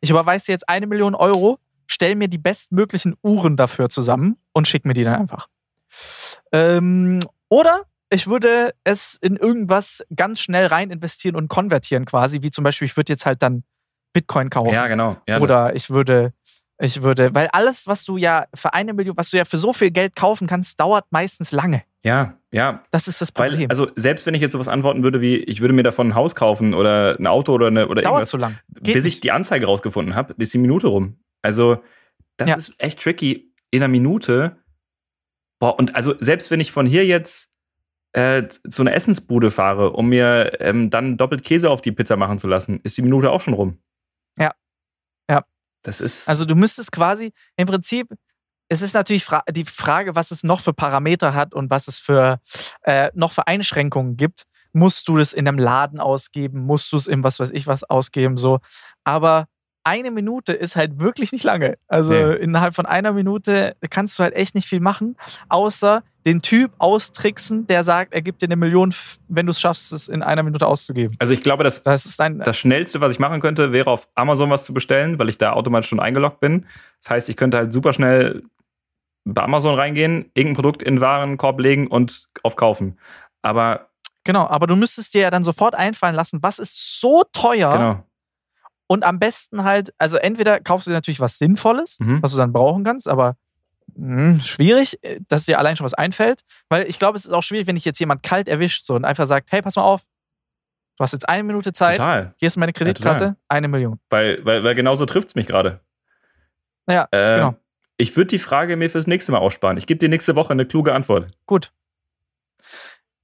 Ich überweise dir jetzt eine Million Euro, stell mir die bestmöglichen Uhren dafür zusammen und schick mir die dann einfach. Ähm, oder ich würde es in irgendwas ganz schnell rein investieren und konvertieren quasi, wie zum Beispiel, ich würde jetzt halt dann Bitcoin kaufen. Ja, genau. Ja, Oder ich würde, ich würde, weil alles, was du ja für eine Million, was du ja für so viel Geld kaufen kannst, dauert meistens lange. Ja, ja. Das ist das Weil, Problem. also selbst wenn ich jetzt sowas antworten würde wie, ich würde mir davon ein Haus kaufen oder ein Auto oder, eine, oder dauert irgendwas, zu lang. Geht bis ich nicht. die Anzeige rausgefunden habe, ist die Minute rum. Also, das Ja. ist echt tricky. In einer Minute. Boah, und also selbst wenn ich von hier jetzt äh, zu einer Essensbude fahre, um mir ähm, dann doppelt Käse auf die Pizza machen zu lassen, ist die Minute auch schon rum. Ja. Ja. Das ist. Also du müsstest quasi im Prinzip, es ist natürlich fra die Frage, was es noch für Parameter hat und was es für äh, noch für Einschränkungen gibt. Musst du das in einem Laden ausgeben? Musst du es in was weiß ich was ausgeben? So. Aber eine Minute ist halt wirklich nicht lange. Also Nee. innerhalb von einer Minute kannst du halt echt nicht viel machen, außer den Typ austricksen, der sagt, er gibt dir eine Million, wenn du es schaffst, es in einer Minute auszugeben. also ich glaube, das, Das ist dein. das Schnellste, was ich machen könnte, wäre auf Amazon was zu bestellen, weil ich da automatisch schon eingeloggt bin. Das heißt, ich könnte halt super schnell bei Amazon reingehen, irgendein Produkt in den Warenkorb legen und auf kaufen. Aber Genau, aber du müsstest dir ja dann sofort einfallen lassen, was ist so teuer genau. und am besten halt, also entweder kaufst du dir natürlich was Sinnvolles, Mhm. was du dann brauchen kannst, aber mh, schwierig, äh, dass dir allein schon was einfällt, weil ich glaube, es ist auch schwierig, wenn ich jetzt jemand kalt erwischt so und einfach sagt, hey, pass mal auf, du hast jetzt eine Minute Zeit, Total. hier ist meine Kreditkarte, total. eine Million. Weil, weil, weil genau so trifft es mich gerade. Ja, Äh, genau. Ich würde die Frage mir fürs nächste Mal aussparen. Ich gebe dir nächste Woche eine kluge Antwort. Gut.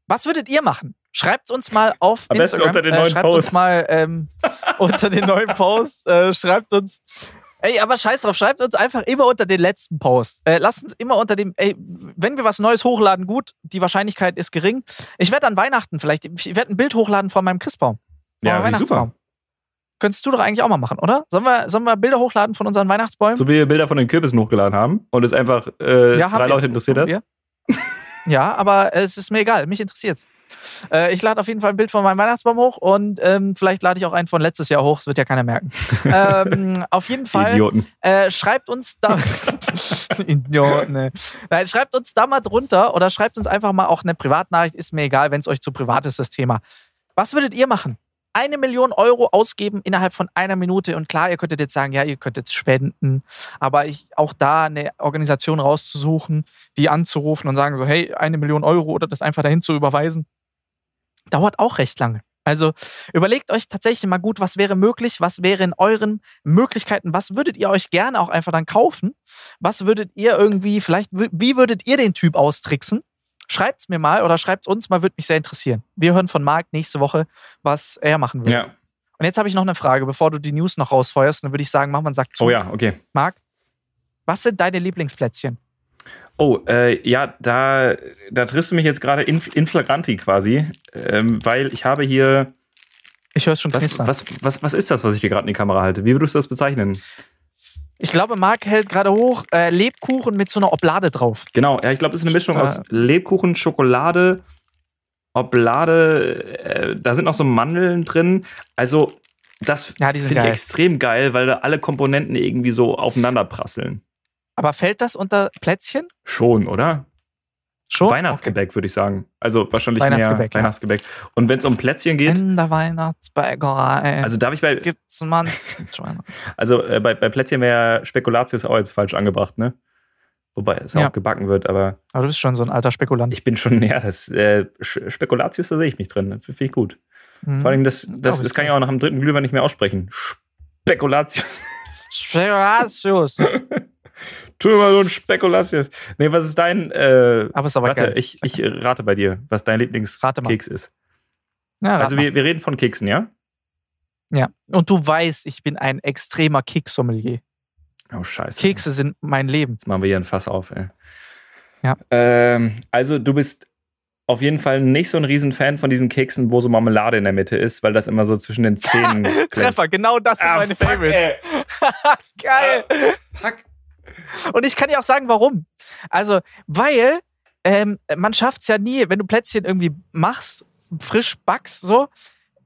Was würdet ihr machen? Schreibt uns mal auf Am besten Instagram. unter den äh, neuen schreibt Post. uns mal ähm, (laughs) unter den neuen Post. Äh, schreibt uns. Ey, aber scheiß drauf, schreibt uns einfach immer unter den letzten Post. Äh, lasst uns immer unter dem, ey, wenn wir was Neues hochladen, gut, die Wahrscheinlichkeit ist gering. Ich werde an Weihnachten vielleicht, ich werde ein Bild hochladen von meinem Christbaum. Von Ja, meinem wie super. Könntest du doch eigentlich auch mal machen, oder? Sollen wir, sollen wir Bilder hochladen von unseren Weihnachtsbäumen? So wie wir Bilder von den Kürbissen hochgeladen haben und es einfach äh, Ja, drei. Leute interessiert hat. (laughs) Ja. aber es ist mir egal, mich interessiert's. Äh, ich lade auf jeden Fall ein Bild von meinem Weihnachtsbaum hoch und ähm, vielleicht lade ich auch einen von letztes Jahr hoch, das wird ja keiner merken. (laughs) ähm, auf jeden Fall Idioten. äh, schreibt uns da. (laughs) Idioten, ne. Nein, schreibt uns da mal drunter oder schreibt uns einfach mal auch eine Privatnachricht, ist mir egal, wenn es euch zu privat ist, das Thema. Was würdet ihr machen? Eine Million Euro ausgeben innerhalb von einer Minute. Und klar, ihr könntet jetzt sagen, ja, ihr könnt jetzt spenden, aber ich auch da eine Organisation rauszusuchen, die anzurufen und sagen so, hey, eine Million Euro oder das einfach dahin zu überweisen, dauert auch recht lange. Also überlegt euch tatsächlich mal gut, was wäre möglich, was wäre in euren Möglichkeiten, was würdet ihr euch gerne auch einfach dann kaufen, was würdet ihr irgendwie, vielleicht, wie würdet ihr den Typ austricksen? Schreibt's mir mal oder schreibt's uns mal, würde mich sehr interessieren. Wir hören von Marc nächste Woche, was er machen will. Ja. Und jetzt habe ich noch eine Frage, bevor du die News noch rausfeuerst, dann würde ich sagen, mach mal einen Sack zu. Oh ja, okay. Marc, was sind deine Lieblingsplätzchen? Oh, äh, ja, da, da triffst du mich jetzt gerade in, in flagranti quasi, ähm, weil ich habe hier. Ich höre es schon Was, knistern. was, was, was ist das, was ich hier gerade in die Kamera halte? Wie würdest du das bezeichnen? Ich glaube, Marc hält gerade hoch äh, Lebkuchen mit so einer Oblade drauf. Genau, ja, ich glaube, das ist eine Mischung aus Lebkuchen, Schokolade, Oblade, äh, da sind noch so Mandeln drin. Also, das Ja, finde ich extrem geil, weil da alle Komponenten irgendwie so aufeinander prasseln. Aber fällt das unter Plätzchen? Schon, oder? Schon? Weihnachtsgebäck, würde ich sagen. Also wahrscheinlich mehr Weihnachtsgebäck, ja. Weihnachtsgebäck. Und wenn es um Plätzchen geht, In der Weihnachtsbäckerei also darf ich bei, gibt's man. (laughs) also äh, bei, bei Plätzchen wäre Spekulatius auch jetzt falsch angebracht, ne? Wobei es Ja. auch gebacken wird, aber Aber du bist schon so ein alter Spekulant. ich bin schon (laughs) näher. Das äh, Spekulatius, da sehe ich mich drin. Finde ich gut. Mhm. Vor allem, das, das, das kann ich auch nach dem dritten Glühwein nicht mehr aussprechen. (laughs) Spekulatius. Spekulatius. Tu mal so ein Spekulatius. Nee, was ist dein. Äh, Aber ist aber warte, geil. ich, ich rate bei dir, was dein. Lieblingskeks ist. Ja, Also, wir, wir reden von Keksen, ja? ja. Und du weißt, ich bin ein extremer Keksommelier. Oh, scheiße. Kekse sind mein Leben. Jetzt machen wir hier ein Fass auf, ey. Ja. Ähm, also, du bist auf jeden Fall nicht so ein Riesenfan von diesen Keksen, wo so Marmelade in der Mitte ist, weil das immer so zwischen den Zähnen. (laughs) Treffer, genau das sind Ah, meine fuck, Favorites. (laughs) Geil. Fuck. Und ich kann dir auch sagen, warum. Also, weil ähm, man schafft es ja nie, wenn du Plätzchen irgendwie machst, frisch backst, so.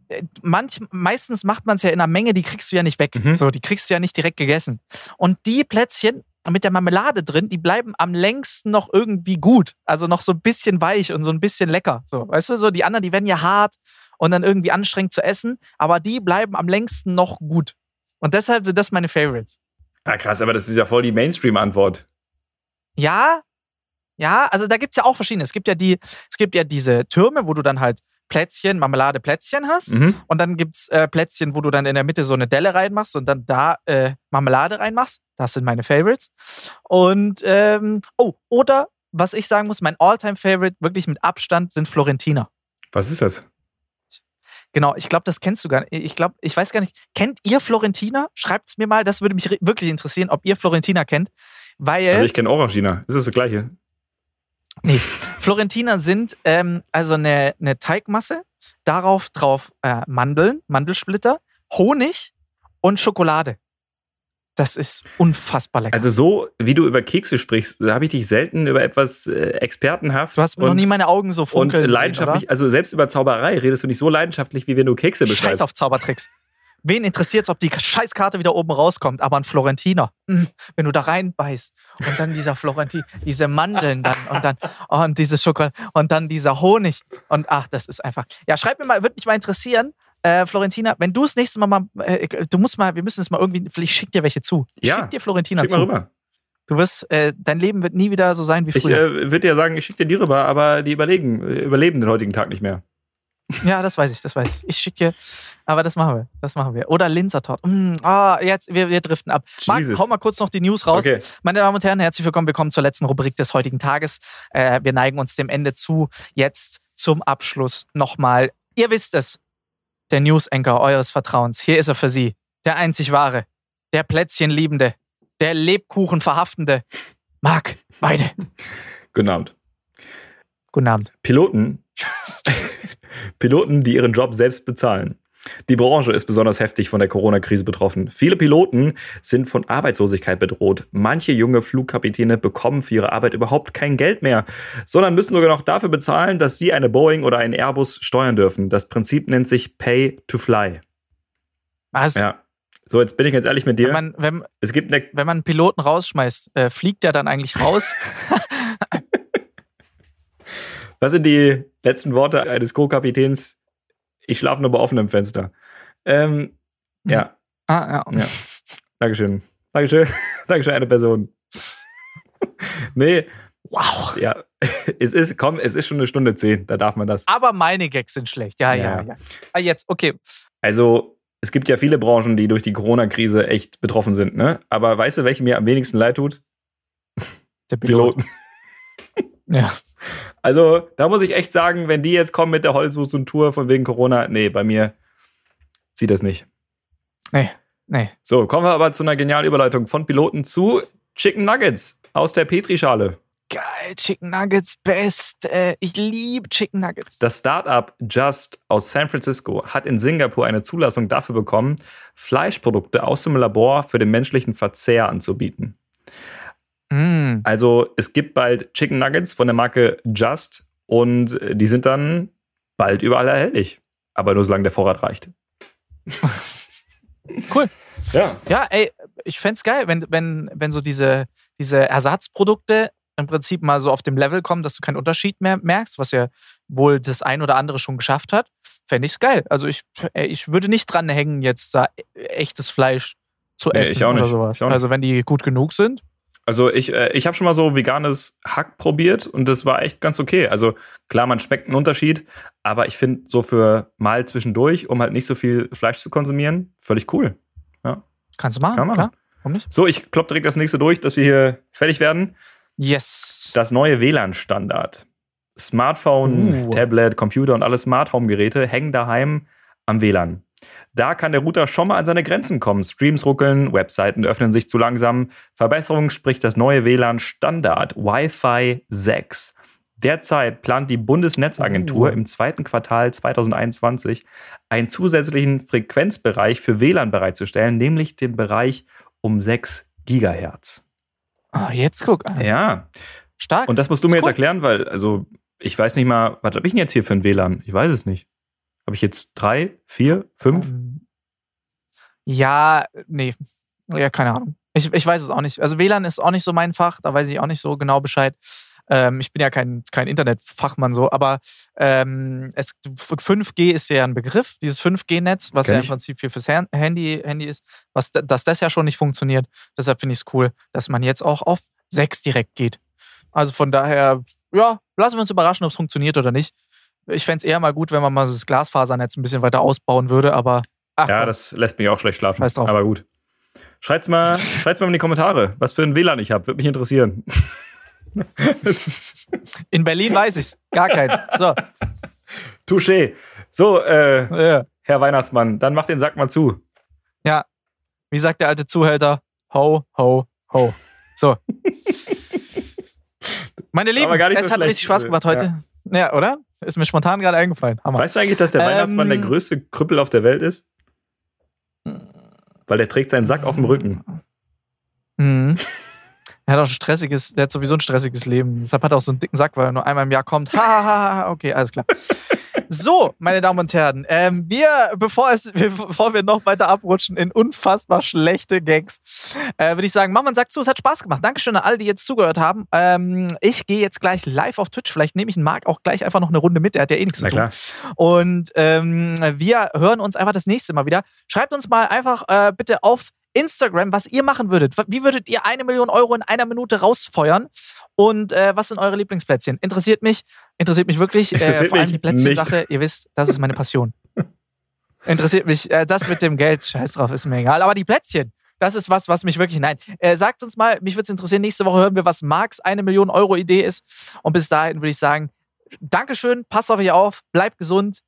äh, Manch, meistens macht man es ja in einer Menge, die kriegst du ja nicht weg. Mhm. So, die kriegst du ja nicht direkt gegessen. Und die Plätzchen mit der Marmelade drin, die bleiben am längsten noch irgendwie gut. Also noch so ein bisschen weich und so ein bisschen lecker. So, weißt du, so die anderen, die werden ja hart und dann irgendwie anstrengend zu essen, aber die bleiben am längsten noch gut. Und deshalb sind das meine Favorites. Ah, krass, aber das ist ja voll die Mainstream-Antwort. Ja, ja, also da gibt es ja auch verschiedene. Es gibt ja die, es gibt ja diese Türme, wo du dann halt Plätzchen, Marmelade-Plätzchen hast. Mhm. Und dann gibt es äh, Plätzchen, wo du dann in der Mitte so eine Delle reinmachst und dann da äh, Marmelade reinmachst. Das sind meine Favorites. Und, ähm, oh, oder was ich sagen muss, mein All-Time-Favorite, wirklich mit Abstand, sind Florentiner. Was ist das? Genau, ich glaube, das kennst du gar nicht. Ich glaube, ich weiß gar nicht. Kennt ihr Florentiner? Schreibt es mir mal, das würde mich wirklich interessieren, ob ihr Florentiner kennt. Weil. Also ich kenne Orangina. Ist das das gleiche? Nee, Florentiner sind ähm, also eine, eine Teigmasse, darauf drauf äh, Mandeln, Mandelsplitter, Honig und Schokolade. Das ist unfassbar lecker. Also so, wie du über Kekse sprichst, da habe ich dich selten über etwas äh, expertenhaft du hast noch und, nie meine Augen so und funkeln gesehen, leidenschaftlich, also selbst über Zauberei redest du nicht so leidenschaftlich, wie wenn du Kekse oder? Scheiß beschreibst. auf Zaubertricks. Wen interessiert es, ob die Scheißkarte wieder oben rauskommt? Aber ein Florentiner, mm, wenn du da reinbeißt und dann dieser Florentin, diese Mandeln dann und dann oh, und diese Schokolade und dann dieser Honig und ach, das ist einfach. Ja, schreib mir mal, würde mich mal interessieren, äh, Florentina, wenn du das nächste Mal mal, äh, du musst mal, wir müssen es mal irgendwie, vielleicht schick dir welche zu. Ich Ja, schick dir Florentina Schick mal zu. rüber. Du wirst, äh, dein Leben wird nie wieder so sein wie Ich früher. äh, würde ja sagen, ich schicke dir die rüber, aber die überlegen, äh, überleben den heutigen Tag nicht mehr. Ja, das weiß ich, das weiß ich. Ich schicke dir, aber das machen wir, das machen wir. Oder Linzertort. Mm, ah, jetzt, wir, wir driften ab. Marc, Jesus. hau mal kurz noch die News raus. Okay. Meine Damen und Herren, herzlich willkommen. Wir kommen zur letzten Rubrik des heutigen Tages. Äh, wir neigen uns dem Ende zu. Jetzt zum Abschluss nochmal. Ihr wisst es. Der News-Anchor eures Vertrauens. Hier ist er für Sie. Der einzig wahre. Der Plätzchenliebende. Der Lebkuchenverhaftende. Marc, beide. Guten Abend. Guten Abend. Piloten, (laughs) Piloten, die ihren Job selbst bezahlen. Die Branche ist besonders heftig von der Corona-Krise betroffen. Viele Piloten sind von Arbeitslosigkeit bedroht. Manche junge Flugkapitäne bekommen für ihre Arbeit überhaupt kein Geld mehr, sondern müssen sogar noch dafür bezahlen, dass sie eine Boeing oder einen Airbus steuern dürfen. Das Prinzip nennt sich Pay to Fly. Was? Ja. So, jetzt bin ich ganz ehrlich mit dir. Wenn, man, wenn, es gibt eine wenn man einen Piloten rausschmeißt, äh, fliegt der dann eigentlich raus? (laughs) (laughs) Was sind die letzten Worte eines Co-Kapitäns? Ich schlafe nur bei offenem Fenster. Ähm, ja, ah, ja. Ja. Dankeschön. Dankeschön. (laughs) Dankeschön, eine Person. (laughs) nee, Wow. ja. (laughs) Es ist, komm, es ist schon eine Stunde zehn, da darf man das. Aber meine Gags sind schlecht. Ja, ja, Ja. ja. Ah, jetzt, okay. Also, es gibt ja viele Branchen, die durch die Corona-Krise echt betroffen sind, ne? Aber weißt du, welche mir am wenigsten leid tut? Der Pilot. Piloten. Ja. Also, da muss ich echt sagen, wenn die jetzt kommen mit der Holzwurst und Tour von wegen Corona, nee, bei mir sieht das nicht. Nee, nee. So, kommen wir aber zu einer genialen Überleitung von Piloten zu Chicken Nuggets aus der Petrischale. Geil, Chicken Nuggets, best. Äh, ich liebe Chicken Nuggets. Das Startup Just aus San Francisco hat in Singapur eine Zulassung dafür bekommen, Fleischprodukte aus dem Labor für den menschlichen Verzehr anzubieten. Mm. Also es gibt bald Chicken Nuggets von der Marke Just und die sind dann bald überall erhältlich. Aber nur solange der Vorrat reicht. (laughs) Cool. Ja. Ja, ey, ich fänd's geil, wenn, wenn, wenn so diese, diese Ersatzprodukte im Prinzip mal so auf dem Level kommen, dass du keinen Unterschied mehr merkst, was ja wohl das ein oder andere schon geschafft hat. Fände ich's geil. Also ich, ich würde nicht dran hängen, jetzt da echtes Fleisch zu Nee, essen ich auch oder nicht. sowas. Ich auch nicht. Also wenn die gut genug sind, Also ich, äh, ich habe schon mal so veganes Hack probiert und das war echt ganz okay. Also klar, man schmeckt einen Unterschied, aber ich finde so für mal zwischendurch, um halt nicht so viel Fleisch zu konsumieren, völlig cool. Kannst du machen, Kann man. klar. Warum nicht? So, ich klopp direkt das nächste durch, dass wir hier fertig werden. Yes. Das neue WLAN-Standard. Smartphone, Uh. Tablet, Computer und alle Smart Home-Geräte hängen daheim am WLAN. Da kann der Router schon mal an seine Grenzen kommen. Streams ruckeln, Webseiten öffnen sich zu langsam. Verbesserung spricht das neue WLAN-Standard Wi-Fi 6. Derzeit plant die Bundesnetzagentur Uh. im zweiten Quartal 2021 einen zusätzlichen Frequenzbereich für WLAN bereitzustellen, nämlich den Bereich um 6 Gigahertz. Ah, jetzt guck an. Ja, Stark. und das musst du mir jetzt cool. erklären, weil, also, ich weiß nicht mal, was habe ich denn jetzt hier für ein WLAN? Ich weiß es nicht. Habe ich jetzt drei, vier, fünf? Ähm, Ja, nee. Ja, keine Ahnung. Ich, ich weiß es auch nicht. Also WLAN ist auch nicht so mein Fach, da weiß ich auch nicht so genau Bescheid. Ähm, ich bin ja kein, kein Internetfachmann so, aber ähm, es, 5G ist ja ein Begriff, dieses 5G-Netz, was Kenn ja im. Prinzip hier fürs Handy, Handy ist, was, da- dass das ja schon nicht funktioniert. Deshalb finde ich es cool, dass man jetzt auch auf 6 direkt geht. Also von daher, ja, lassen wir uns überraschen, ob es funktioniert oder nicht. Ich fände es eher mal gut, wenn man mal das Glasfasernetz ein bisschen weiter ausbauen würde, aber ach, Ja, komm. das lässt mich auch schlecht schlafen. Scheiß drauf. Aber gut. Schreibt's mal, (laughs) schreibt's mal in die Kommentare, was für ein WLAN ich habe. Würde mich interessieren. (laughs) In Berlin weiß ich's. Gar kein. So, Touché. So, äh, ja. Herr Weihnachtsmann, dann mach den Sack mal zu. ja. Wie sagt der alte Zuhälter? Ho, ho, ho. So. (laughs) Meine Lieben, es so hat richtig Spaß gemacht heute. Ja, oder? Ist mir spontan gerade eingefallen. Hammer. Weißt du eigentlich, dass der Ähm, Weihnachtsmann der größte Krüppel auf der Welt ist? Weil der trägt seinen Sack auf dem Rücken. Mhm. (laughs) Er hat auch ein stressiges, der hat sowieso ein stressiges Leben. Deshalb hat er auch so einen dicken Sack, weil er nur einmal im Jahr kommt. Ha, ha, ha, ha. okay, alles klar. (laughs) So, meine Damen und Herren, ähm, wir, bevor, es, (laughs) bevor wir noch weiter abrutschen in unfassbar schlechte Gags, äh, würde ich sagen, Mama sagt zu, es hat Spaß gemacht. Dankeschön an alle, die jetzt zugehört haben. Ähm, ich gehe jetzt gleich live auf Twitch. Vielleicht nehme ich einen Marc auch gleich einfach noch eine Runde mit. Der hat ja eh nichts Na zu tun. klar. Und ähm, wir hören uns einfach das nächste Mal wieder. Schreibt uns mal einfach äh, bitte auf Instagram, was ihr machen würdet. Wie würdet ihr eine Million Euro in einer Minute rausfeuern? Und äh, was sind eure Lieblingsplätzchen? Interessiert mich. Interessiert mich wirklich. Äh, Interessiert vor allem die Plätzchen-Sache. Ihr wisst, das ist meine Passion. (laughs) Interessiert mich. Äh, das mit dem Geld, scheiß drauf, ist mir egal. Aber die Plätzchen, das ist was, was mich wirklich. Nein. Äh, sagt uns mal, mich würde es interessieren. Nächste Woche hören wir, was Marks eine Million Euro Idee ist. Und bis dahin würde ich sagen, Dankeschön, passt auf euch auf, bleibt gesund,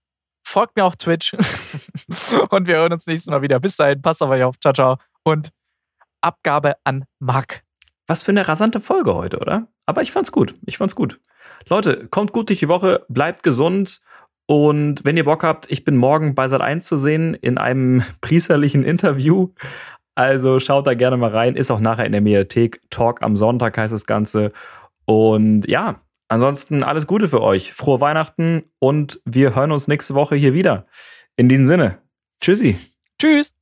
folgt mir auf Twitch (laughs) und wir hören uns nächstes Mal wieder. Bis dahin, passt auf euch auf, ciao, ciao und Abgabe an Marc. Was für eine rasante Folge heute, oder? Aber ich fand's gut. Ich fand's gut. Leute, kommt gut durch die Woche, bleibt gesund. Und wenn ihr Bock habt, ich bin morgen bei Sat1 zu sehen in einem (laughs) priesterlichen Interview. Also schaut da gerne mal rein. Ist auch nachher in der Mediathek. Talk am Sonntag heißt das Ganze. Und ja, ansonsten alles Gute für euch. Frohe Weihnachten und wir hören uns nächste Woche hier wieder. In diesem Sinne. Tschüssi. Tschüss.